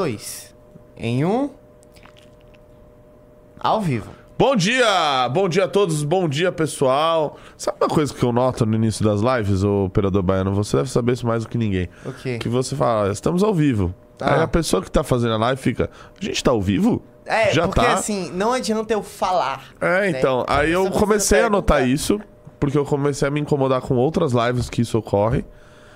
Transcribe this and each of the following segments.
dois, em um. Ao vivo. Bom dia! Bom dia a todos, bom dia pessoal. Sabe uma coisa que eu noto no início das lives, ô operador baiano? Você deve saber isso mais do que ninguém. O quê? Que você fala, estamos ao vivo. Ah. Aí a pessoa que tá fazendo a live fica, a gente tá ao vivo? É, Já porque tá? assim, não adianta eu falar. É, né? então. Aí eu comecei a notar isso, porque eu comecei a me incomodar com outras lives que isso ocorre.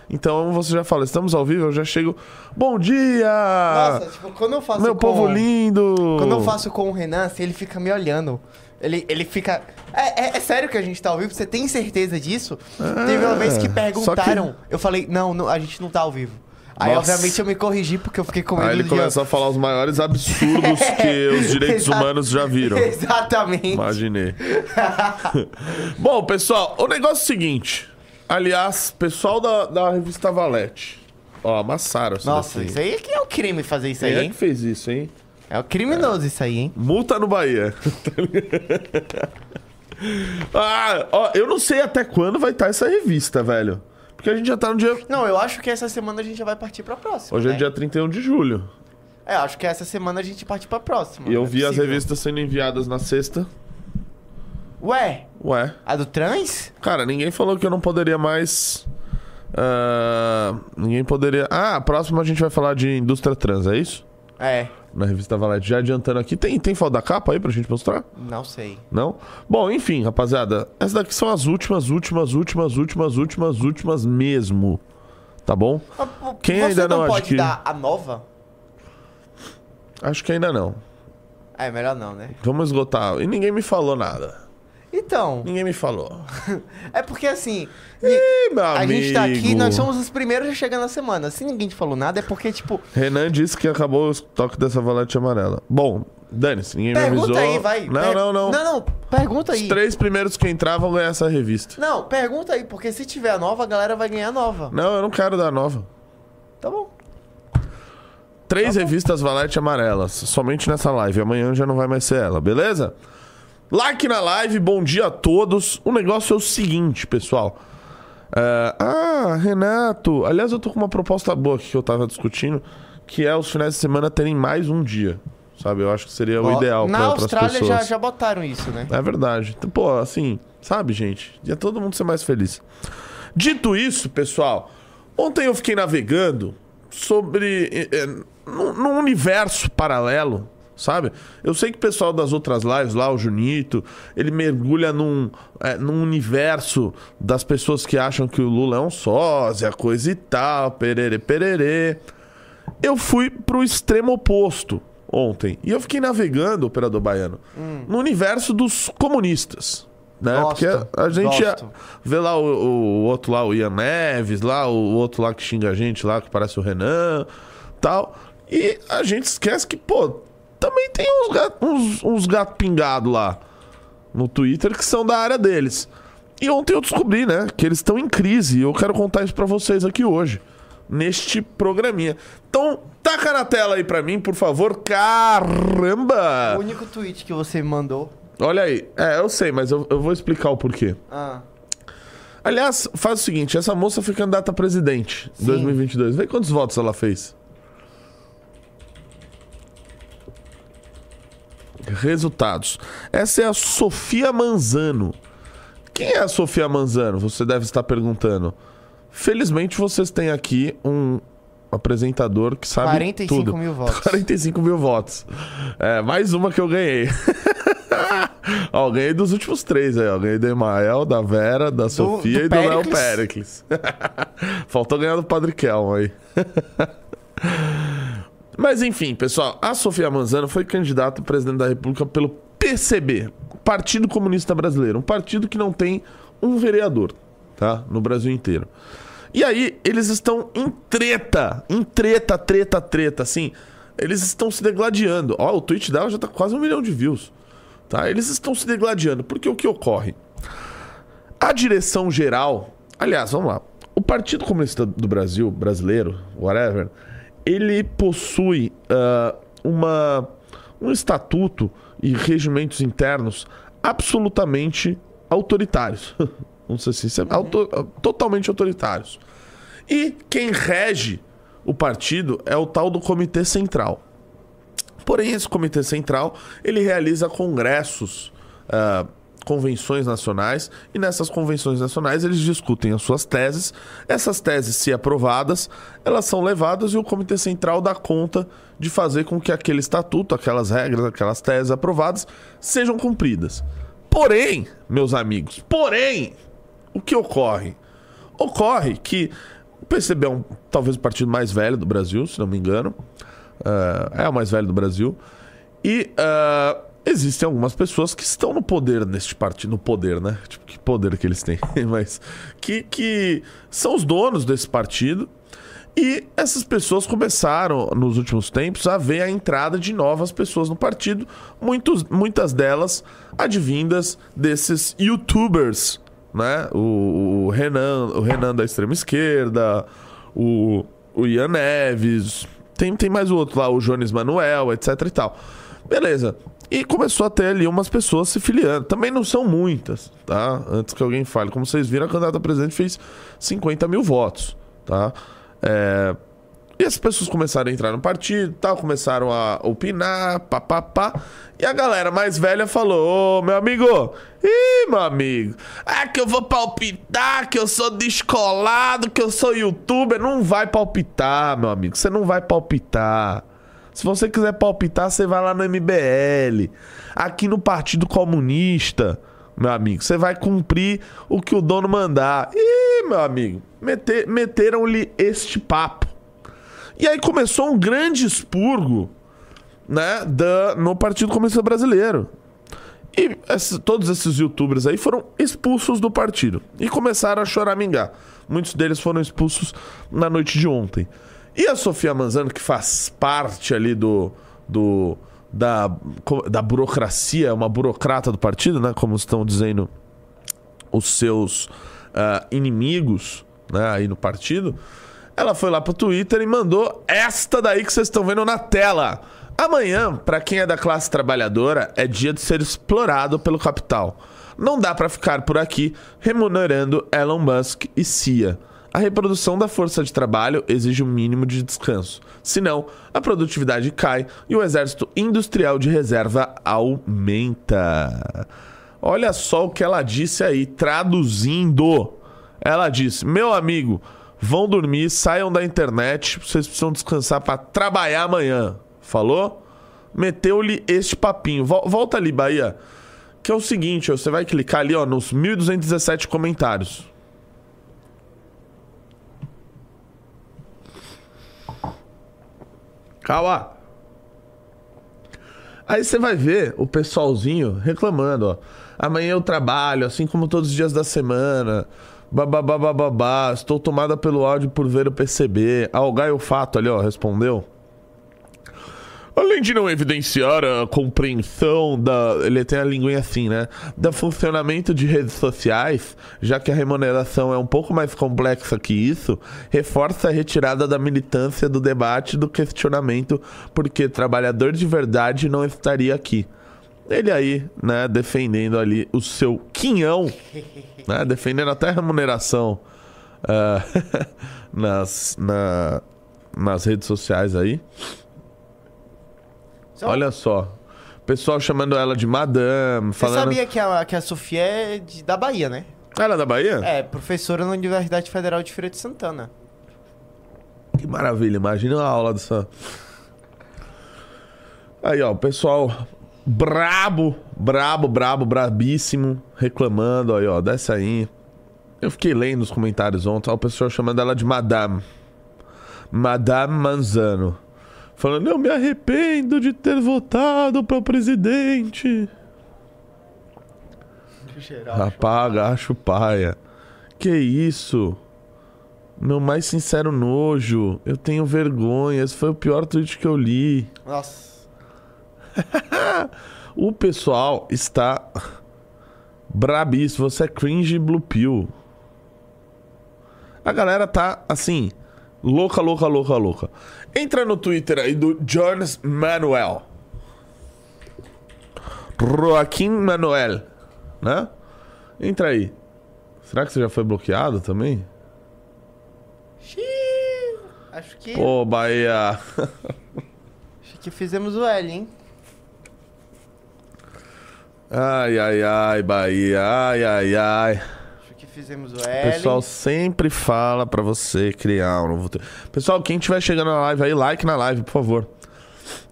Então você já fala, estamos ao vivo, eu já chego. Bom dia! Nossa, tipo, quando eu faço meu com... povo lindo! Quando eu faço com o Renan, assim, ele fica me olhando. Ele, ele fica. É, é- é sério que a gente tá ao vivo? Você tem certeza disso? Teve uma vez que perguntaram. Eu falei, não, não, a gente não tá ao vivo. Aí, Nossa. obviamente, eu me corrigi porque eu fiquei com medo Aí ele começou a falar os maiores absurdos que os direitos humanos já viram. Exatamente. Imaginei. Bom, pessoal, o negócio é o seguinte. Aliás, pessoal da, da revista Valete. Ó, amassaram essa Nossa, daqui. isso aí é que é o crime fazer isso Quem aí, é hein? que fez isso, hein? É o criminoso isso aí, hein? Multa no Bahia. ah, ó, eu não sei até quando vai estar essa revista, velho. Porque a gente já tá no dia. Não, eu acho que essa semana a gente já vai partir pra próxima. Hoje é né? dia 31 de julho. É, acho que essa semana a gente parte pra próxima. E eu é vi as possível. revistas sendo enviadas na sexta. Ué, Ué. a do trans? Cara, ninguém falou que eu não poderia mais. ah, ninguém poderia. Ah, a próxima a gente vai falar de indústria trans, é isso? É, Na revista Valete. Já adiantando aqui. Tem, tem foto da capa aí pra gente mostrar? não sei. Não? Bom, enfim, rapaziada. Essas daqui são as últimas, últimas, últimas, últimas, últimas, últimas mesmo. Tá bom? Mas, Quem ainda não pode adquire? dar a nova? Acho que ainda não. É, melhor não, né? Vamos esgotar. E ninguém me falou nada. Então, Ninguém me falou. é porque assim, Ih, meu a gente tá aqui, amigo. nós somos os primeiros a chegar na semana. Se ninguém te falou nada, é porque, tipo, Renan disse que acabou o estoque dessa valete amarela. Bom, dane-se, ninguém me pergunta avisou. aí, vai. Não, Per- não, não. Não, não, pergunta Os aí. três primeiros que entrar vão ganhar essa revista. Não, pergunta aí, porque se tiver a nova, a galera vai ganhar a nova. Não, eu não quero dar nova. Tá bom. Três revistas Valete amarelas, somente nessa live. Amanhã já não vai mais ser ela, beleza? Like na live, bom dia a todos. O negócio é o seguinte, pessoal. É, ah, Renato. Aliás, eu tô com uma proposta boa aqui que eu tava discutindo, que é os finais de semana terem mais um dia. Sabe? Eu acho que seria o Ó, ideal Na para as Austrália pessoas. já, já botaram isso, né? É verdade. Então, Pô, assim, sabe, gente? Ia todo mundo ser mais feliz. Dito isso, pessoal, ontem eu fiquei navegando sobre. eh, eh, num, num universo paralelo, sabe? Eu sei que o pessoal das outras lives lá, o Junito, ele mergulha num, eh, num universo das pessoas que acham que o Lula é um sósia, coisa e tal, perere, pererê. Eu fui pro extremo oposto ontem. E eu fiquei navegando, operador baiano, no universo dos comunistas. Né? Gosto, Porque a gente gosto. vê lá o, o outro lá, o Ian Neves, lá, o outro lá que xinga a gente lá, que parece o Renan tal. E a gente esquece que, pô, também tem uns gatos uns, uns gato pingados lá no Twitter que são da área deles. E ontem eu descobri, né, que eles estão em crise. E eu quero contar isso pra vocês aqui hoje, neste programinha. Então, taca na tela aí pra mim, por favor. Caramba! O único tweet que você me mandou. Olha aí. É, eu sei, mas eu, eu vou explicar o porquê. Ah, Aliás, faz o seguinte: essa moça foi candidata a presidente em Sim. 2022. Vê quantos votos ela fez. Resultados. Essa é a Sofia Manzano. Quem é a Sofia Manzano? Você deve estar perguntando. Felizmente vocês têm aqui um apresentador que sabe 45 tudo. mil votos. 45 mil votos. É, mais uma que eu ganhei. ó, eu ganhei dos últimos três aí, ó. Ganhei do Emael, da Vera, da Sofia do e do Léo Péricles. Péricles. Faltou ganhar do Padre Kelmo aí. Mas enfim, pessoal, a Sofia Manzano foi candidata a presidente da República pelo PCB, Partido Comunista Brasileiro, um partido que não tem um vereador, tá? No Brasil inteiro. E aí, eles estão em treta, em treta, treta, treta, assim. Eles estão se degladiando. Ó, o tweet dela já tá quase um milhão de views. Tá? Eles estão se degladiando. Porque o que ocorre? A direção geral. Aliás, vamos lá. O Partido Comunista do Brasil, brasileiro, whatever, ele possui ah, uma, um estatuto e regimentos internos absolutamente autoritários. Vamos dizer assim, auto- totalmente autoritários. E quem rege o partido é o tal do Comitê Central. Porém, esse Comitê Central ele realiza congressos, uh, convenções nacionais, e nessas convenções nacionais eles discutem as suas teses. Essas teses, se aprovadas, elas são levadas e o Comitê Central dá conta de fazer com que aquele estatuto, aquelas regras, aquelas teses aprovadas sejam cumpridas. Porém, meus amigos, porém, o que ocorre? Ocorre que o PCB é um, talvez o partido mais velho do Brasil, se não me engano. Uh, é o mais velho do Brasil. E uh, existem algumas pessoas que estão no poder neste partido. No poder, né? Tipo, que poder que eles têm. Mas que, que são os donos desse partido. E essas pessoas começaram, nos últimos tempos, a ver a entrada de novas pessoas no partido, muitos, muitas delas advindas desses youtubers, né? O, o Renan, o Renan da extrema esquerda, o, o Ian Neves, tem, tem mais o outro lá, o Jones Manuel, etc e tal. Beleza. E começou a ter ali umas pessoas se filiando. Também não são muitas, tá? Antes que alguém fale. Como vocês viram, a candidata a presidente fez 50 mil votos, tá? É... E as pessoas começaram a entrar no partido, tal, começaram a opinar, papapá. E a galera mais velha falou: Ô, meu amigo, ih, meu amigo, é que eu vou palpitar, que eu sou descolado, que eu sou youtuber. Não vai palpitar, meu amigo, você não vai palpitar. Se você quiser palpitar, você vai lá no MBL. Aqui no Partido Comunista, meu amigo, você vai cumprir o que o dono mandar. Ih, meu amigo, meter, meteram-lhe este papo. E aí começou um grande expurgo né, da, no Partido Comunista Brasileiro. E esse, todos esses youtubers aí foram expulsos do partido. E começaram a choramingar. Muitos deles foram expulsos na noite de ontem. E a Sofia Manzano, que faz parte ali do. do da, da burocracia, uma burocrata do partido, né? Como estão dizendo os seus uh, inimigos né, aí no partido. Ela foi lá pro Twitter e mandou esta daí que vocês estão vendo na tela. Amanhã, para quem é da classe trabalhadora, é dia de ser explorado pelo capital. Não dá para ficar por aqui remunerando Elon Musk e CIA. A reprodução da força de trabalho exige um mínimo de descanso. Senão, a produtividade cai e o exército industrial de reserva aumenta. Olha só o que ela disse aí, traduzindo. Ela disse: Meu amigo, vão dormir, saiam da internet, vocês precisam descansar para trabalhar amanhã. Falou? Meteu-lhe este papinho. Volta ali, Bahia. Que é o seguinte, você vai clicar ali, ó, nos 1217 comentários. Calma. Aí você vai ver o pessoalzinho reclamando, ó. Amanhã eu trabalho, assim como todos os dias da semana. Babá, estou tomada pelo ódio por ver o PCB. Ah, o Gaio Fato ali, ó, respondeu. Além de não evidenciar a compreensão da. Ele tem a linguinha assim, né? Da funcionamento de redes sociais, já que a remuneração é um pouco mais complexa que isso, reforça a retirada da militância do debate do questionamento, porque trabalhador de verdade não estaria aqui. Ele aí, né, defendendo ali o seu quinhão, né? Defendendo até a remuneração uh, nas, na, nas redes sociais aí. Só... Olha só. Pessoal chamando ela de madame, falando... Você sabia que a, que a Sofia é de, da Bahia, né? Ela é da Bahia? É, professora na Universidade Federal de Feira de Santana. Que maravilha, imagina a aula dessa... Aí, ó, o pessoal brabo, brabo, brabo, brabíssimo, reclamando, aí, ó, desce aí. Eu fiquei lendo os comentários ontem, ó, o pessoal chamando ela de madame. Madame Manzano. Falando, eu me arrependo de ter votado para presidente. Apaga, acho paia. Que isso? Meu mais sincero nojo. Eu tenho vergonha. Esse foi o pior tweet que eu li. Nossa. o pessoal está brabíssimo. Você é cringe blue pill. A galera tá assim, louca, louca, louca, louca. Entra no Twitter aí do Jones Manuel. Joaquim Manuel, né? Entra aí. Será que você já foi bloqueado também? Acho que. Pô, Bahia. Acho que fizemos o L, hein? Ai, ai, ai, Bahia. Ai, ai, ai. Fizemos o O L. pessoal sempre fala pra você criar um novo. Pessoal, quem estiver chegando na live aí, like na live, por favor.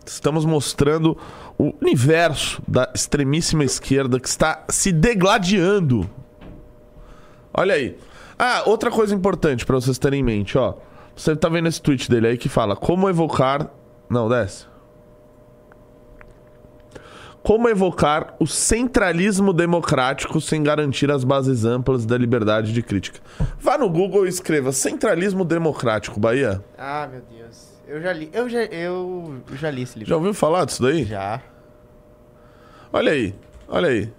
Estamos mostrando o universo da extremíssima esquerda que está se degladiando. Olha aí. Ah, outra coisa importante pra vocês terem em mente, ó. Você tá vendo esse tweet dele aí que fala como evocar. Não, desce. Como evocar o centralismo democrático sem garantir as bases amplas da liberdade de crítica? Vá no Google e escreva centralismo democrático, Bahia. Ah, meu Deus. Eu já li. Eu já, eu já li esse livro. Já ouviu falar disso daí? Já. Olha aí, olha aí.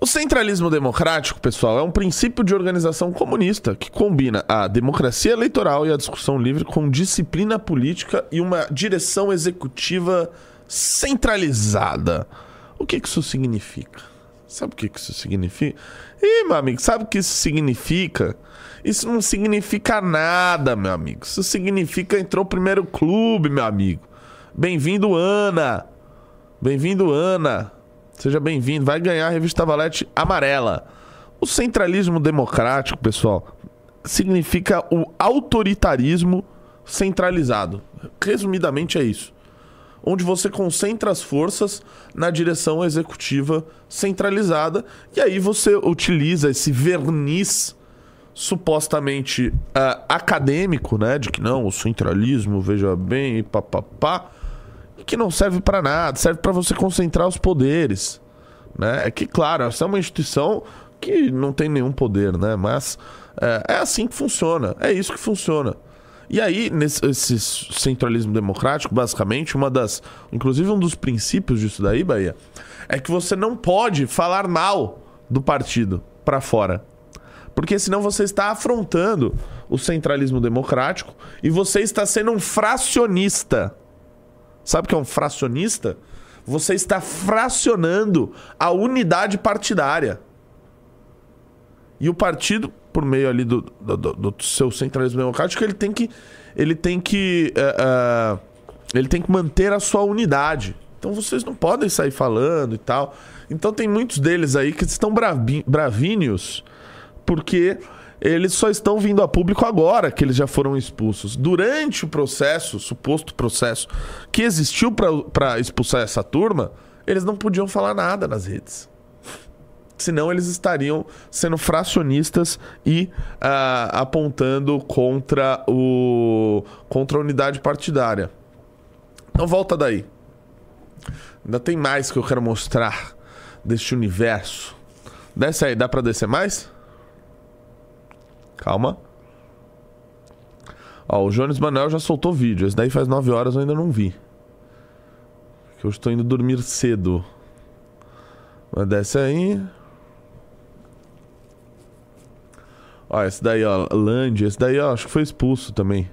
O centralismo democrático, pessoal, é um princípio de organização comunista que combina a democracia eleitoral e a discussão livre com disciplina política e uma direção executiva centralizada. O que que isso significa? Sabe o que que isso significa? Ih, meu amigo, sabe o que isso significa? Isso não significa nada, meu amigo. Isso significa entrou primeiro clube, meu amigo. Bem-vindo, Ana. Bem-vindo, Ana. Seja bem-vindo. Vai ganhar a revista Valete amarela. O centralismo democrático, pessoal, significa o autoritarismo centralizado. Resumidamente é isso. Onde você concentra as forças na direção executiva centralizada e aí você utiliza esse verniz supostamente ah, acadêmico, né, de que não, o centralismo, veja bem, e papapá, que não serve para nada, serve para você concentrar os poderes, né? É que claro, essa é uma instituição que não tem nenhum poder, né? Mas é, é assim que funciona, é isso que funciona. E aí, nesse esse centralismo democrático, basicamente, uma das. Inclusive, um dos princípios disso daí, Bahia, é que você não pode falar mal do partido para fora. Porque senão você está afrontando o centralismo democrático e você está sendo um fracionista. Sabe o que é um fracionista? Você está fracionando a unidade partidária. E o partido, por meio ali do, do, do- do seu centralismo democrático, ele tem que. Ele tem que. eh, eh, ele tem que manter a sua unidade. Então vocês não podem sair falando e tal. Então tem muitos deles aí que estão bravi- bravíneos porque eles só estão vindo a público agora que eles já foram expulsos. Durante o processo, suposto processo que existiu para expulsar essa turma, eles não podiam falar nada nas redes. Senão eles estariam sendo fracionistas e ah, apontando contra, o, contra a unidade partidária. Então volta daí. Ainda tem mais que eu quero mostrar deste universo. Desce aí, dá pra descer mais? Calma. Ó, o Jones Manuel já soltou vídeo. Esse daí faz 9 horas eu ainda não vi. Que eu estou indo dormir cedo. Mas desce aí. Ó, esse daí, ó, Land, esse daí, ó, acho que foi expulso também.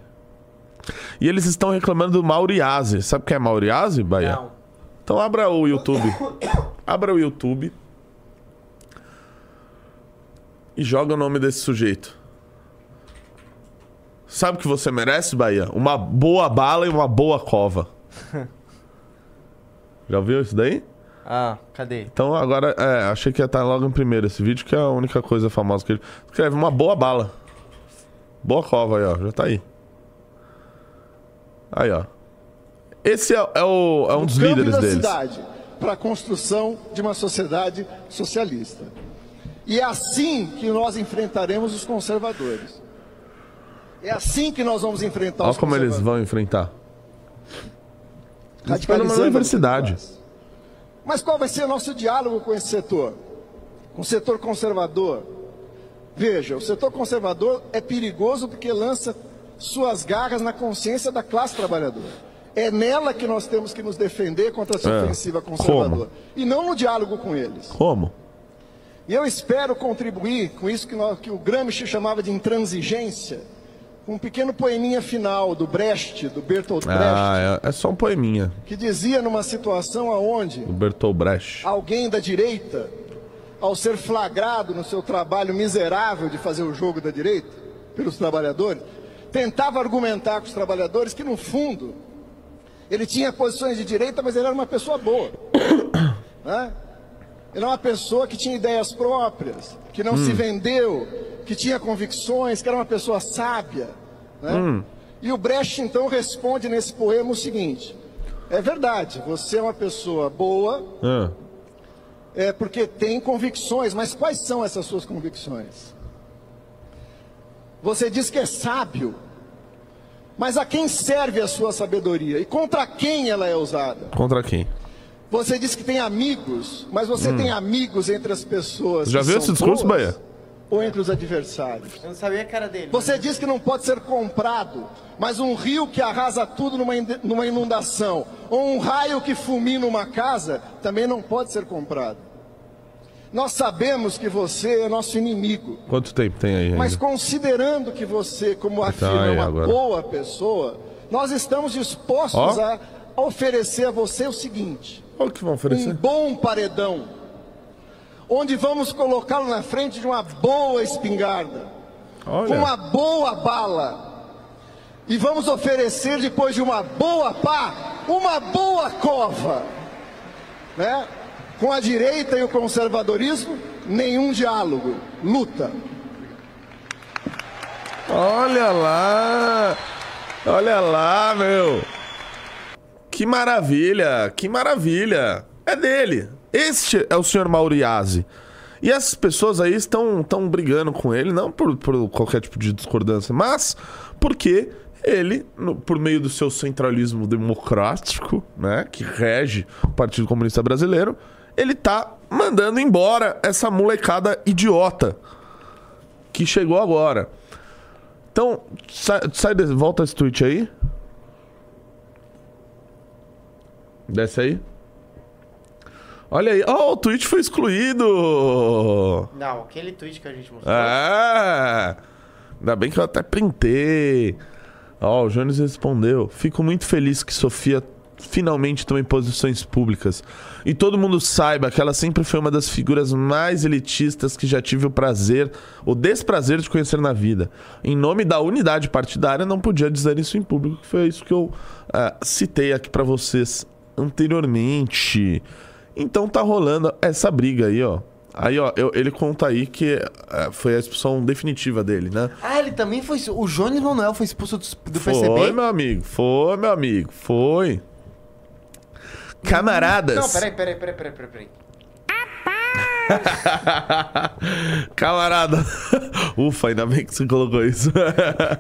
E eles estão reclamando do Mauriase. Sabe quem é Mauriase, Bahia? Não. Então abra o YouTube. Abra o YouTube. E joga o nome desse sujeito. Sabe o que você merece, Bahia? Uma boa bala e uma boa cova. Já viu isso daí? Ah, cadê? Então agora, é, achei que ia estar logo em primeiro esse vídeo, que é a única coisa famosa que ele escreve. Uma boa bala. Boa cova aí, ó. Já tá aí. Aí, ó. Esse é, é o, é um do dos líderes da deles. cidade para a construção de uma sociedade socialista. E é assim que nós enfrentaremos os conservadores. É assim que nós vamos enfrentar Olha os como eles vão enfrentar. Radicalizando numa universidade. Mas qual vai ser o nosso diálogo com esse setor? Com o setor conservador? Veja, o setor conservador é perigoso porque lança suas garras na consciência da classe trabalhadora. É nela que nós temos que nos defender contra essa É. ofensiva conservadora. E não no diálogo com eles. Como? E eu espero contribuir com isso que, nós, que o Gramsci chamava de intransigência, com um pequeno poeminha final do Brecht, do Bertolt Brecht, Ah, é, é só um poeminha que dizia numa situação aonde do Bertolt Brecht. alguém da direita, ao ser flagrado no seu trabalho miserável de fazer o jogo da direita, pelos trabalhadores, tentava argumentar com os trabalhadores que, no fundo, ele tinha posições de direita, mas ele era uma pessoa boa. Né? Ele era uma pessoa que tinha ideias próprias, que não hum. se vendeu, que tinha convicções, que era uma pessoa sábia. Né? Hum. E o Brecht então responde nesse poema o seguinte: é verdade, você é uma pessoa boa, é. é porque tem convicções, mas quais são essas suas convicções? Você diz que é sábio, mas a quem serve a sua sabedoria? E contra quem ela é usada? Contra quem? Você diz que tem amigos, mas você hum. tem amigos entre as pessoas. Já viu esse discurso, Bahia? Ou entre os adversários? Eu não sabia a cara dele. Você diz que não pode ser comprado, mas um rio que arrasa tudo numa, numa inundação, ou um raio que fulmina uma casa, também não pode ser comprado. Nós sabemos que você é nosso inimigo. Quanto tempo tem aí? Ainda? Mas considerando que você, como então, afirma, é uma agora. boa pessoa, nós estamos dispostos oh. a oferecer a você o seguinte: o que vão oferecer? Um bom paredão, onde vamos colocá-lo na frente de uma boa espingarda, Olha. com uma boa bala, e vamos oferecer depois de uma boa pá, uma boa cova, né? Com a direita e o conservadorismo, nenhum diálogo, luta. Olha lá! Olha lá, meu! Que maravilha! Que maravilha! É dele! Este é o senhor Mauriase. E essas pessoas aí estão, estão brigando com ele, não por, por qualquer tipo de discordância, mas porque ele, no, por meio do seu centralismo democrático, né, que rege o Partido Comunista Brasileiro, ele tá mandando embora essa molecada idiota que chegou agora. Então, sai, sai volta esse tweet aí. Desce aí. Olha aí. Oh, o tweet foi excluído! Não, aquele tweet que a gente mostrou. Ah! Ainda bem que eu até printei. Ó, oh, o Jones respondeu. Fico muito feliz que Sofia finalmente tome posições públicas. E todo mundo saiba que ela sempre foi uma das figuras mais elitistas que já tive o prazer, o desprazer de conhecer na vida. Em nome da unidade partidária, não podia dizer isso em público, que foi isso que eu uh, citei aqui para vocês anteriormente. Então tá rolando essa briga aí, ó. Aí, ó, eu, ele conta aí que uh, foi a expulsão definitiva dele, né? Ah, ele também foi. O Jones Manuel foi expulso do, do foi, PCB? Foi, meu amigo. Foi, meu amigo. Foi. Camaradas. Não, peraí, peraí, peraí, peraí, peraí. peraí. Camarada. Ufa, ainda bem que você colocou isso.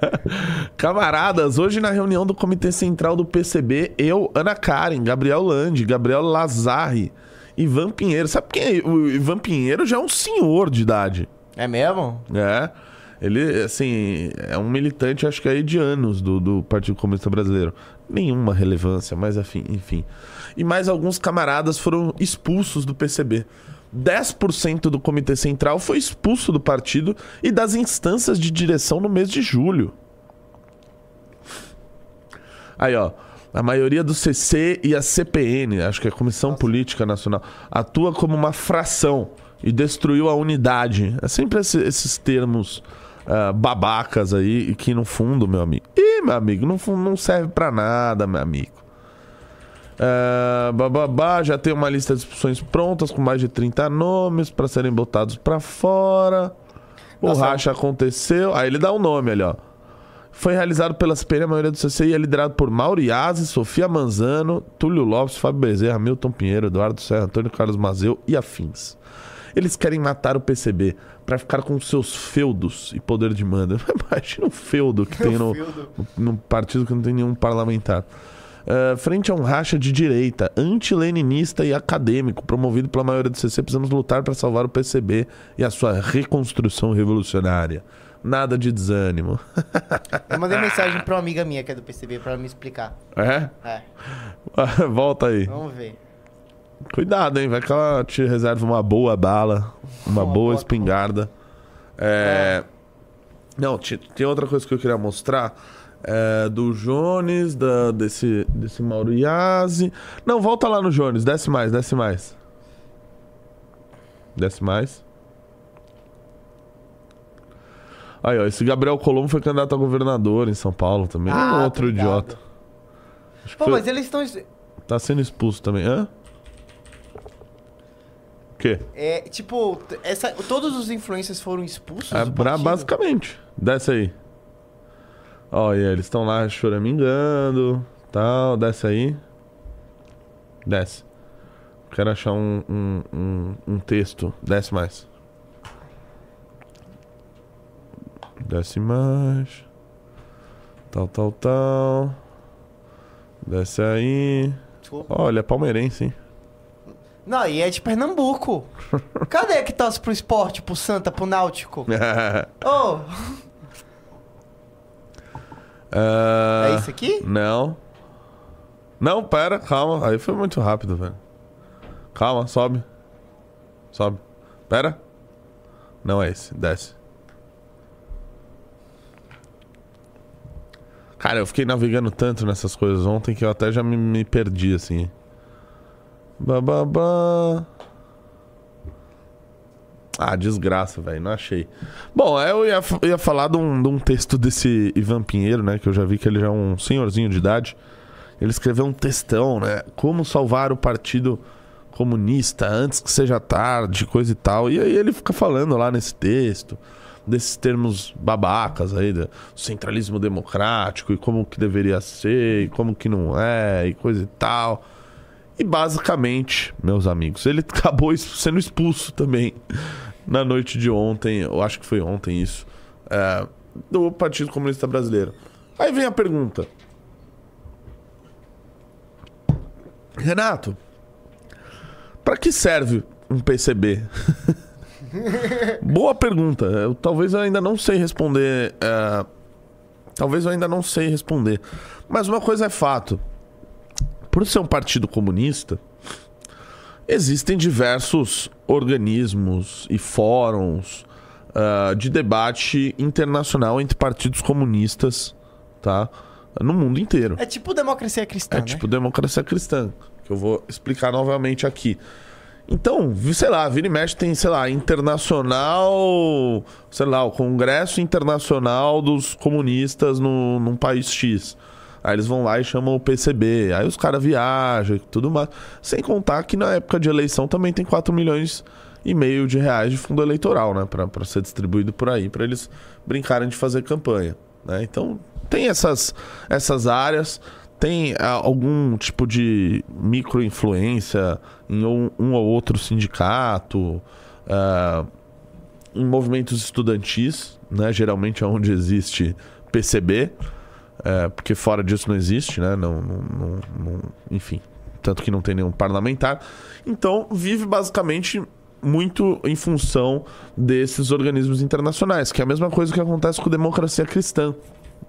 Camaradas, hoje na reunião do Comitê Central do PCB, eu, Ana Karen, Gabriel Landi, Gabriel Lazarri, Ivan Pinheiro. Sabe quem é? O Ivan Pinheiro já é um senhor de idade. É mesmo? É. Ele, assim, é um militante, acho que aí de anos do, do Partido Comunista Brasileiro. Nenhuma relevância, mas enfim, enfim. E mais alguns camaradas foram expulsos do PCB. 10% do Comitê Central foi expulso do partido e das instâncias de direção no mês de julho. Aí, ó. A maioria do CC e a CPN, acho que é a Comissão. Política Nacional, atua como uma fração e destruiu a unidade. É sempre esse, esses termos uh, babacas aí, que no fundo, meu amigo. Ih, meu amigo, não, não serve para nada, meu amigo. Uh, bababá, já tem uma lista de expulsões prontas com mais de 30 nomes para serem botados para fora. O Nossa, racha aconteceu. Aí ele dá um nome ali, ó. Foi realizado pela a maioria do CC e é liderado por Mauriase, Sofia Manzano, Túlio Lopes, Fábio Bezerra, Milton Pinheiro, Eduardo Serra, Antônio Carlos Mazeu e afins. Eles querem matar o PCB para ficar com seus feudos e poder de mando. Imagina o feudo que tem no, no, partido que não tem nenhum parlamentar. Uh, frente a um racha de direita, anti-leninista e acadêmico, promovido pela maioria do CC, precisamos lutar para salvar o PCB e a sua reconstrução revolucionária. Nada de desânimo. Eu mandei mensagem para uma amiga minha que é do PCB para me explicar. É? É. Volta aí. Vamos ver. Cuidado, hein? Vai que ela te reserva uma boa bala, uma, uma boa, boa espingarda. É... é... Não, tem outra coisa que eu queria mostrar. É, do Jones, da, desse, desse Mauro Iazzi. Não, volta lá no Jones, desce mais, desce mais. Desce mais. Aí, ó, esse Gabriel Colombo foi candidato a governador em São Paulo também. Ah, um outro tô ligado. idiota. Acho Pô, foi- mas eles estão. Tá sendo expulso também. Hã? O quê? É, tipo, essa, todos os influencers foram expulsos? É, partido? basicamente. Desce aí. Ó, e aí, eles estão lá choramingando, tal, desce aí. Desce. Quero achar um, um, um, um texto. Desce mais. Desce mais. Tal, tal, tal. Desce aí. Desculpa. Olha, é palmeirense, hein? Não, e é de Pernambuco. Cadê que torce pro esporte, pro Santa, pro Náutico? Ô, Ah, é isso aqui? Não. Não, pera, calma. Aí foi muito rápido, velho. Calma, sobe. Sobe. Pera. Não é esse, desce. Cara, eu fiquei navegando tanto nessas coisas ontem que eu até já me, me perdi, assim. Bababá. Ah, desgraça, velho. Não achei. Bom, eu ia, ia falar de um, de um texto desse Ivan Pinheiro, né? Que eu já vi que ele já é um senhorzinho de idade. Ele escreveu um textão, né? Como salvar o Partido Comunista antes que seja tarde, coisa e tal. E aí ele fica falando lá nesse texto desses termos babacas aí, do centralismo democrático e como que deveria ser e como que não é e coisa e tal. E basicamente, meus amigos, ele acabou sendo expulso também na noite de ontem, eu acho que foi ontem isso, é, do Partido Comunista Brasileiro. Aí vem a pergunta. Renato, para que serve um PCB? Boa pergunta. Eu, talvez eu ainda não sei responder. é, talvez eu ainda não sei responder. Mas uma coisa é fato. Por ser um partido comunista, existem diversos organismos e fóruns ah, de debate internacional entre partidos comunistas, tá? No mundo inteiro. É tipo democracia cristã, É né? tipo democracia cristã, que eu vou explicar novamente aqui. Então, sei lá, vira e mexe tem, sei lá, internacional, sei lá, o Congresso Internacional dos Comunistas no, num país X. Aí eles vão lá e chamam o PCB. Aí os caras viajam e tudo mais. Sem contar que na época de eleição também tem 4 milhões e meio de reais de fundo eleitoral, né? Pra, pra ser distribuído por aí, pra eles brincarem de fazer campanha. Né? Então, tem essas, essas áreas. Tem ah, algum tipo de micro-influência em um, um ou outro sindicato, ah, em movimentos estudantis, né? geralmente é onde existe PCB, é, porque fora disso não existe, né? Não, não- não- não- enfim, tanto que não tem nenhum parlamentar. Então, vive basicamente muito em função desses organismos internacionais, que é a mesma coisa que acontece com democracia cristã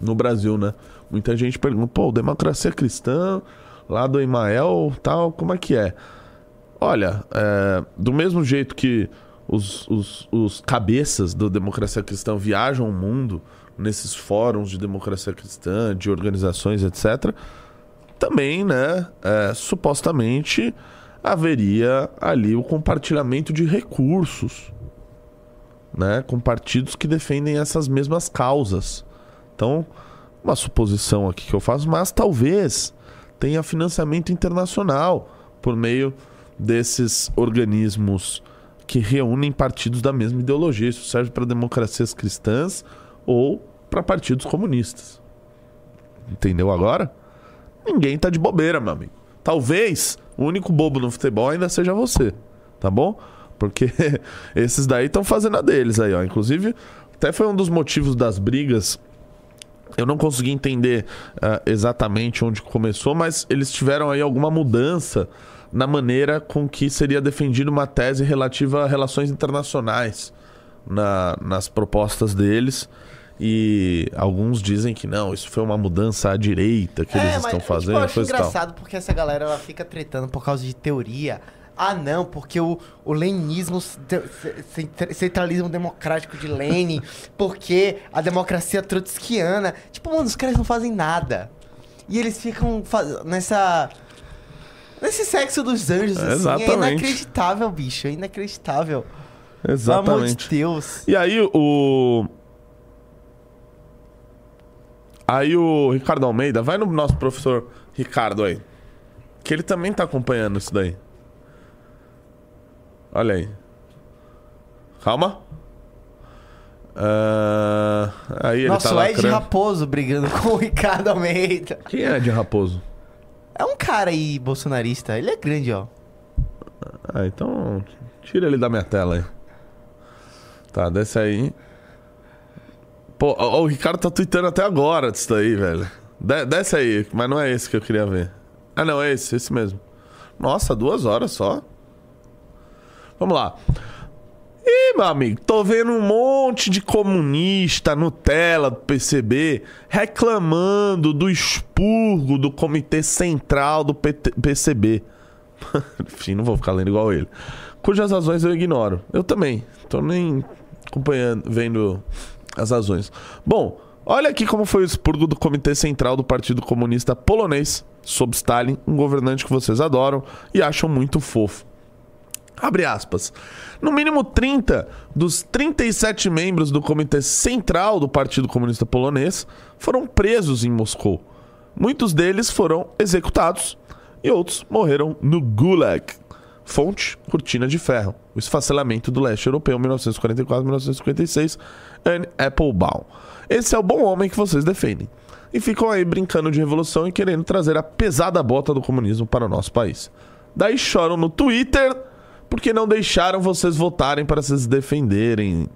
no Brasil, né? Muita gente pergunta, pô, democracia cristã, lá do Emael, tal, como é que é? Olha, é, do mesmo jeito que os, os, os cabeças da democracia cristã viajam o mundo nesses fóruns de democracia cristã, de organizações, etc., também, né, é, supostamente haveria ali o compartilhamento de recursos, né, com partidos que defendem essas mesmas causas. Então, uma suposição aqui que eu faço, mas talvez tenha financiamento internacional por meio desses organismos que reúnem partidos da mesma ideologia. Isso serve para democracias cristãs ou para partidos comunistas. Entendeu agora? Ninguém tá de bobeira, meu amigo. Talvez o único bobo no futebol ainda seja você, tá bom? Porque esses daí estão fazendo a deles aí, ó. Inclusive, até foi um dos motivos das brigas eu não consegui entender ah, exatamente onde começou, mas eles tiveram aí alguma mudança na maneira com que seria defendida uma tese relativa a relações internacionais na- nas propostas deles. E alguns dizem que não, isso foi uma mudança à direita que eles estão tipo, fazendo. eu acho engraçado porque essa galera ela fica tretando por causa de teoria. Ah, não, porque o, o leninismo, ce- ce- centralismo democrático de Lenin, porque a democracia trotskiana. Tipo, mano, os caras não fazem nada. E eles ficam nessa. Nesse sexo dos anjos, assim. É Exatamente. inacreditável, bicho. É inacreditável. Pelo amor de Exatamente. Deus. E aí o. Aí o Ricardo Almeida, vai no nosso professor Ricardo aí. Que ele também tá acompanhando isso daí. Olha aí. Calma. Ah, aí ele Nossa, tá o Ed lacrando. Raposo brigando com o Ricardo Almeida. Quem é de Raposo? É um cara aí bolsonarista. Ele é grande, ó. Ah, então tira ele da minha tela aí. Tá, desce aí. Pô, ó, o Ricardo tá tweetando até agora disso daí, velho. De- desce aí, mas não é esse que eu queria ver. Ah, não, é esse, esse mesmo. Nossa, duas horas só. Vamos lá. Ih, meu amigo, tô vendo um monte de comunista no tela do PCB reclamando do expurgo do Comitê Central do PT PCB. Enfim, não vou ficar lendo igual ele. Cujas razões eu ignoro. Eu também. Tô nem acompanhando, vendo as razões. Bom, olha aqui como foi o expurgo do Comitê Central do Partido Comunista Polonês, sob Stalin, um governante que vocês adoram e acham muito fofo. Abre aspas. No mínimo 30 dos 37 membros do Comitê Central do Partido Comunista Polonês foram presos em Moscou. Muitos deles foram executados e outros morreram no Gulag. Fonte: Cortina de Ferro. O esfacelamento do leste europeu 1944-1956. Anne Applebaum. Esse é o bom homem que vocês defendem. E ficam aí brincando de revolução e querendo trazer a pesada bota do comunismo para o nosso país. Daí choram no Twitter porque não deixaram vocês votarem para vocês defenderem.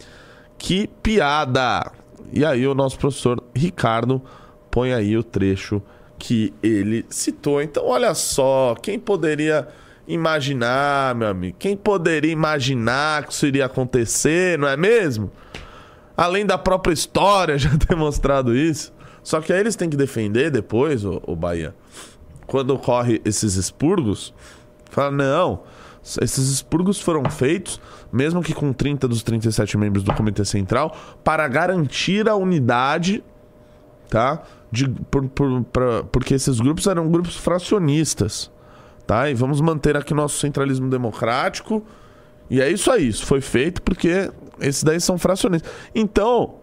Que piada! E aí o nosso professor Ricardo põe aí o trecho que ele citou. Então olha só, quem poderia imaginar, meu amigo? Quem poderia imaginar que isso iria acontecer, não é mesmo? Além da própria história já ter mostrado isso. Só que aí eles têm que defender depois, o, o Bahia. Quando ocorre esses expurgos, fala, não, esses expurgos foram feitos, mesmo que com 30 dos 37 membros do Comitê Central, para garantir a unidade, tá? De, por, por- pra- porque esses grupos eram grupos fracionistas, tá? E vamos manter aqui nosso centralismo democrático. E é isso aí, isso foi feito porque esses daí são fracionistas. Então,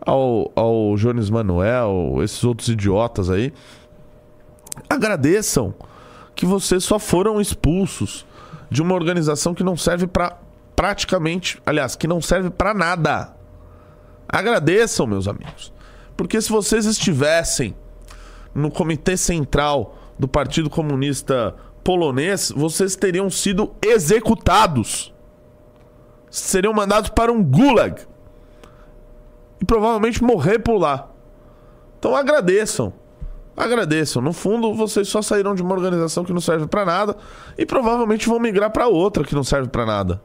ao, ao Jones Manuel, esses outros idiotas aí, agradeçam que vocês só foram expulsos de uma organização que não serve pra praticamente, aliás, que não serve pra nada. Agradeçam, meus amigos. Porque se vocês estivessem no comitê central do Partido Comunista Polonês, vocês teriam sido executados. Seriam mandados para um gulag. E provavelmente morrer por lá. Então agradeçam. Agradeçam. No fundo, vocês só saíram de uma organização que não serve pra nada e provavelmente vão migrar pra outra que não serve pra nada.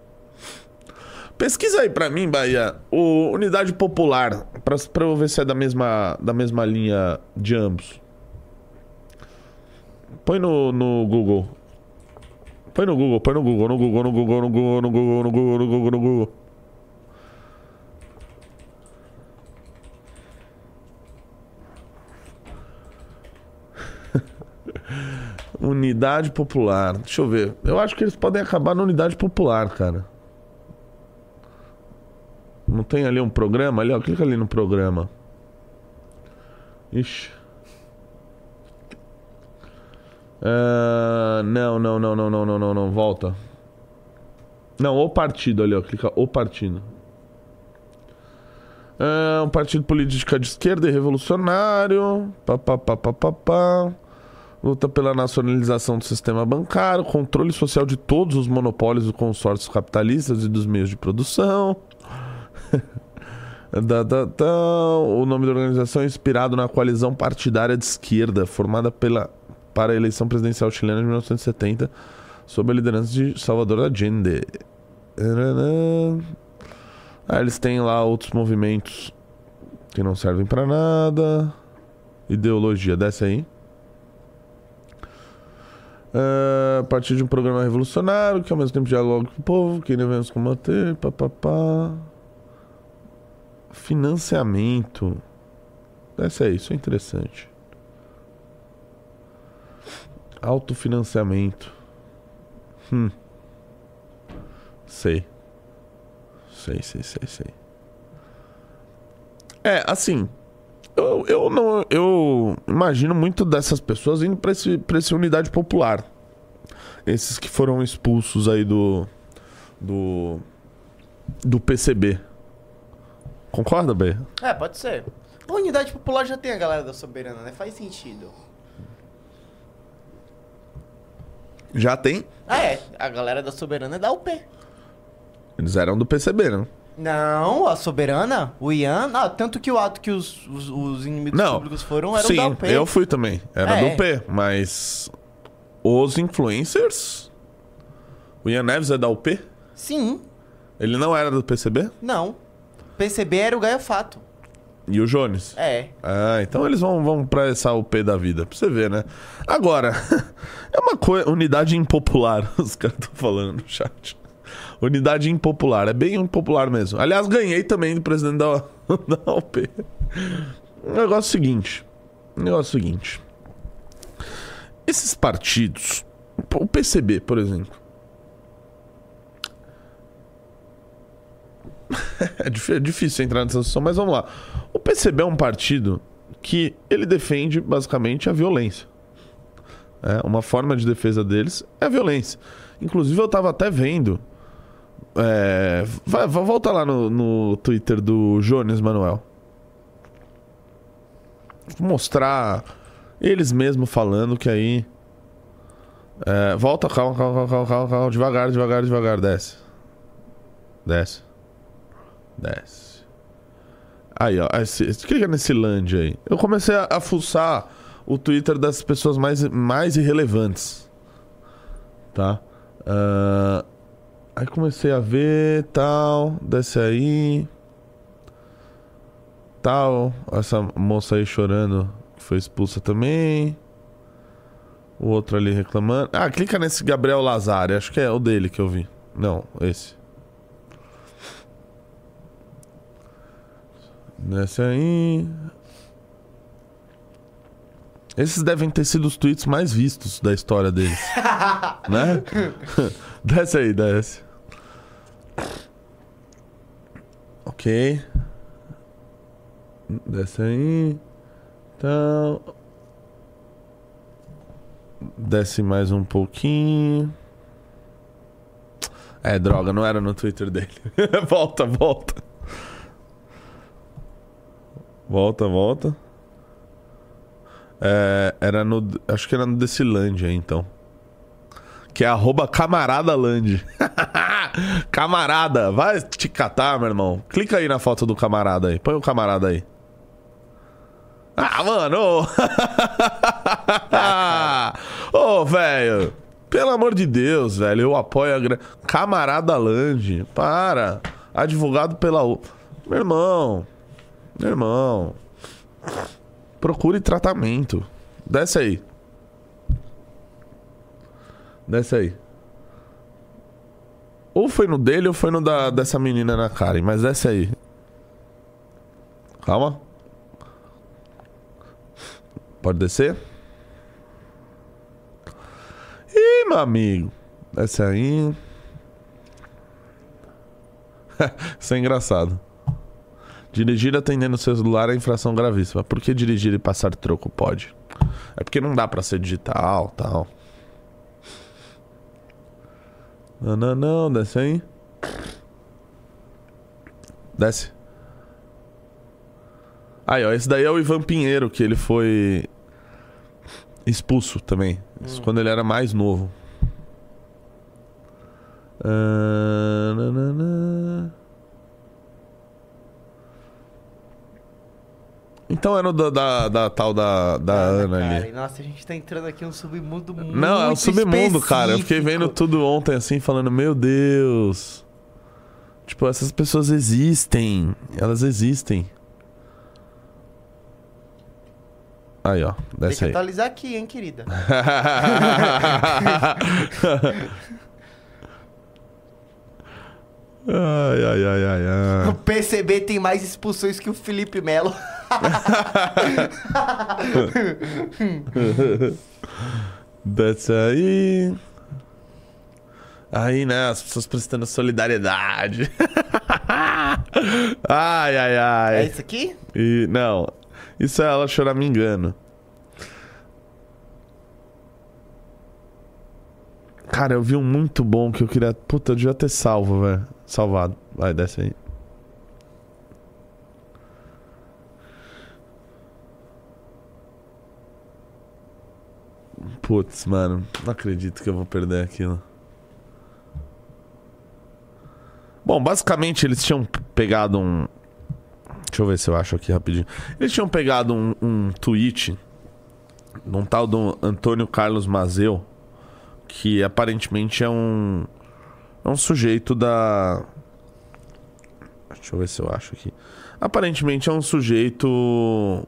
Pesquisa aí pra mim, Bahia, o Unidade Popular, pra eu ver se é da mesma, da mesma linha de ambos. Põe no, no Google. Põe no Google, põe no Google, no Google, no Google, no Google, no Google, no Google, no Google, no Google. Unidade Popular. Deixa eu ver. Eu acho que eles podem acabar na Unidade Popular, cara. Não tem ali um programa? Ali, ó. Clica ali no programa. Ixi. Ah, não, não, não, não, não, não, não, não. Volta. Não, o partido ali, ó. Clica o partido. É um partido político de esquerda e revolucionário. Pá, pá, pá, pá, pá, pá. Luta pela nacionalização do sistema bancário, controle social de todos os monopólios dos consórcios capitalistas e dos meios de produção. Da, da, da. O nome da organização é inspirado na coalizão partidária de esquerda, formada pela, para a eleição presidencial chilena de 1970, sob a liderança de Salvador Allende. Aí eles têm lá outros movimentos que não servem para nada. Ideologia, desce aí. Ah, a partir de um programa revolucionário que ao mesmo tempo dialoga com o povo, que devemos combater, papapá. Financiamento. Essa é isso, é interessante. Autofinanciamento. Hum. Sei. Sei, sei, sei, sei. É, assim. Eu, eu não. Eu imagino muito dessas pessoas indo pra, esse, pra essa unidade popular. Esses que foram expulsos aí do. Do. Do PCB. Concorda, Bê? É, pode ser. A unidade popular já tem a galera da soberana, né? Faz sentido. Já tem. Ah, é. A galera da soberana é da UP. Eles eram do PCB, né? Não, a soberana, o Ian. Ah, tanto que o ato que os, os, os inimigos Não. públicos foram eram Sim, da UP. eu fui também. Era É. do P, mas. Os influencers. O Ian Neves é da UP? Sim, Ele não era do PCB? não. PCB era o Gaia Fato. E o Jones? É. Ah, então eles vão, vão pra essa UP da vida, pra você ver, né? Agora, é uma. Unidade impopular, os caras estão falando no chat. Unidade impopular, é bem impopular mesmo. Aliás, ganhei também do presidente da, da UP. O negócio é o seguinte: o negócio é o seguinte. Esses partidos, o PCB, por exemplo. É é difícil entrar nessa discussão, mas vamos lá. O PCB é um partido que ele defende basicamente a violência. É, uma forma de defesa deles é a violência. Inclusive eu tava até vendo. É, vai, vai- volta lá no, no Twitter do Jones Manuel. Vou mostrar eles mesmo falando que aí. é, volta, calma, calma, calma, calma, calma, devagar, devagar, devagar, desce. Desce. Desce. Aí, ó. Esse, clica nesse land aí. Eu comecei a, a fuçar o Twitter das pessoas mais, mais irrelevantes. Tá? Ah, aí comecei a ver, tal. Desce aí. Tal. Essa moça aí chorando que foi expulsa também. O outro ali reclamando. Ah, clica nesse Gabriel Lazari. Acho que é o dele que eu vi. Não, esse. Desce aí. Esses devem ter sido os tweets mais vistos da história deles. né? desce aí, desce. Ok. Desce aí. Então. Desce mais um pouquinho. É, droga, não era no Twitter dele. volta, volta. Volta, volta. É, era no. Acho que era no Decilândia, então. Que é arroba camaradaland. camarada, vai te catar, meu irmão. Clica aí na foto do camarada aí. Põe o camarada aí. Ah, mano! Ô, ô, velho! Pelo amor de Deus, velho. Eu apoio a. gra- Camarada Land. Para. Advogado pela. U- Meu irmão. Meu irmão. Procure tratamento. Desce aí. Desce aí. Ou foi no dele ou foi no da, dessa menina na Karen, mas desce aí. Calma. Pode descer? Ih, meu amigo. Desce aí. Isso é engraçado. Dirigir atendendo o celular é infração gravíssima. Por que dirigir e passar troco pode? É porque não dá pra ser digital, tal. Não, não, não, desce aí. Desce. Aí, ó, esse daí é o Ivan Pinheiro, que ele foi expulso também. Isso quando ele era mais novo. Nananã. Então era o da, da, da tal da, da Ana cara, ali. Nossa, a gente tá entrando aqui em um submundo muito Não, é um submundo, cara. Eu fiquei vendo específico. tudo ontem assim, falando, meu Deus. Tipo, essas pessoas existem. Elas existem. Aí, ó. Tem Desce que aí. atualizar aqui, hein, querida. ai, ai, ai, ai, O ai. PCB tem mais expulsões que o Felipe Melo. Desce aí. Aí, né? As pessoas prestando solidariedade. ai, ai, ai. É isso aqui? E, não. Isso é ela choramingando. Cara, eu vi um muito bom que eu queria. Puta, eu devia ter salvo, velho. Salvado. Vai, desce aí. Putz, mano, não acredito que eu vou perder aquilo. Bom, basicamente eles tinham pegado um. Deixa eu ver se eu acho aqui rapidinho. Eles tinham pegado um, um tweet de um tal do Antônio Carlos Mazeu, que aparentemente é um. É um sujeito da. Deixa eu ver se eu acho aqui. Aparentemente é um sujeito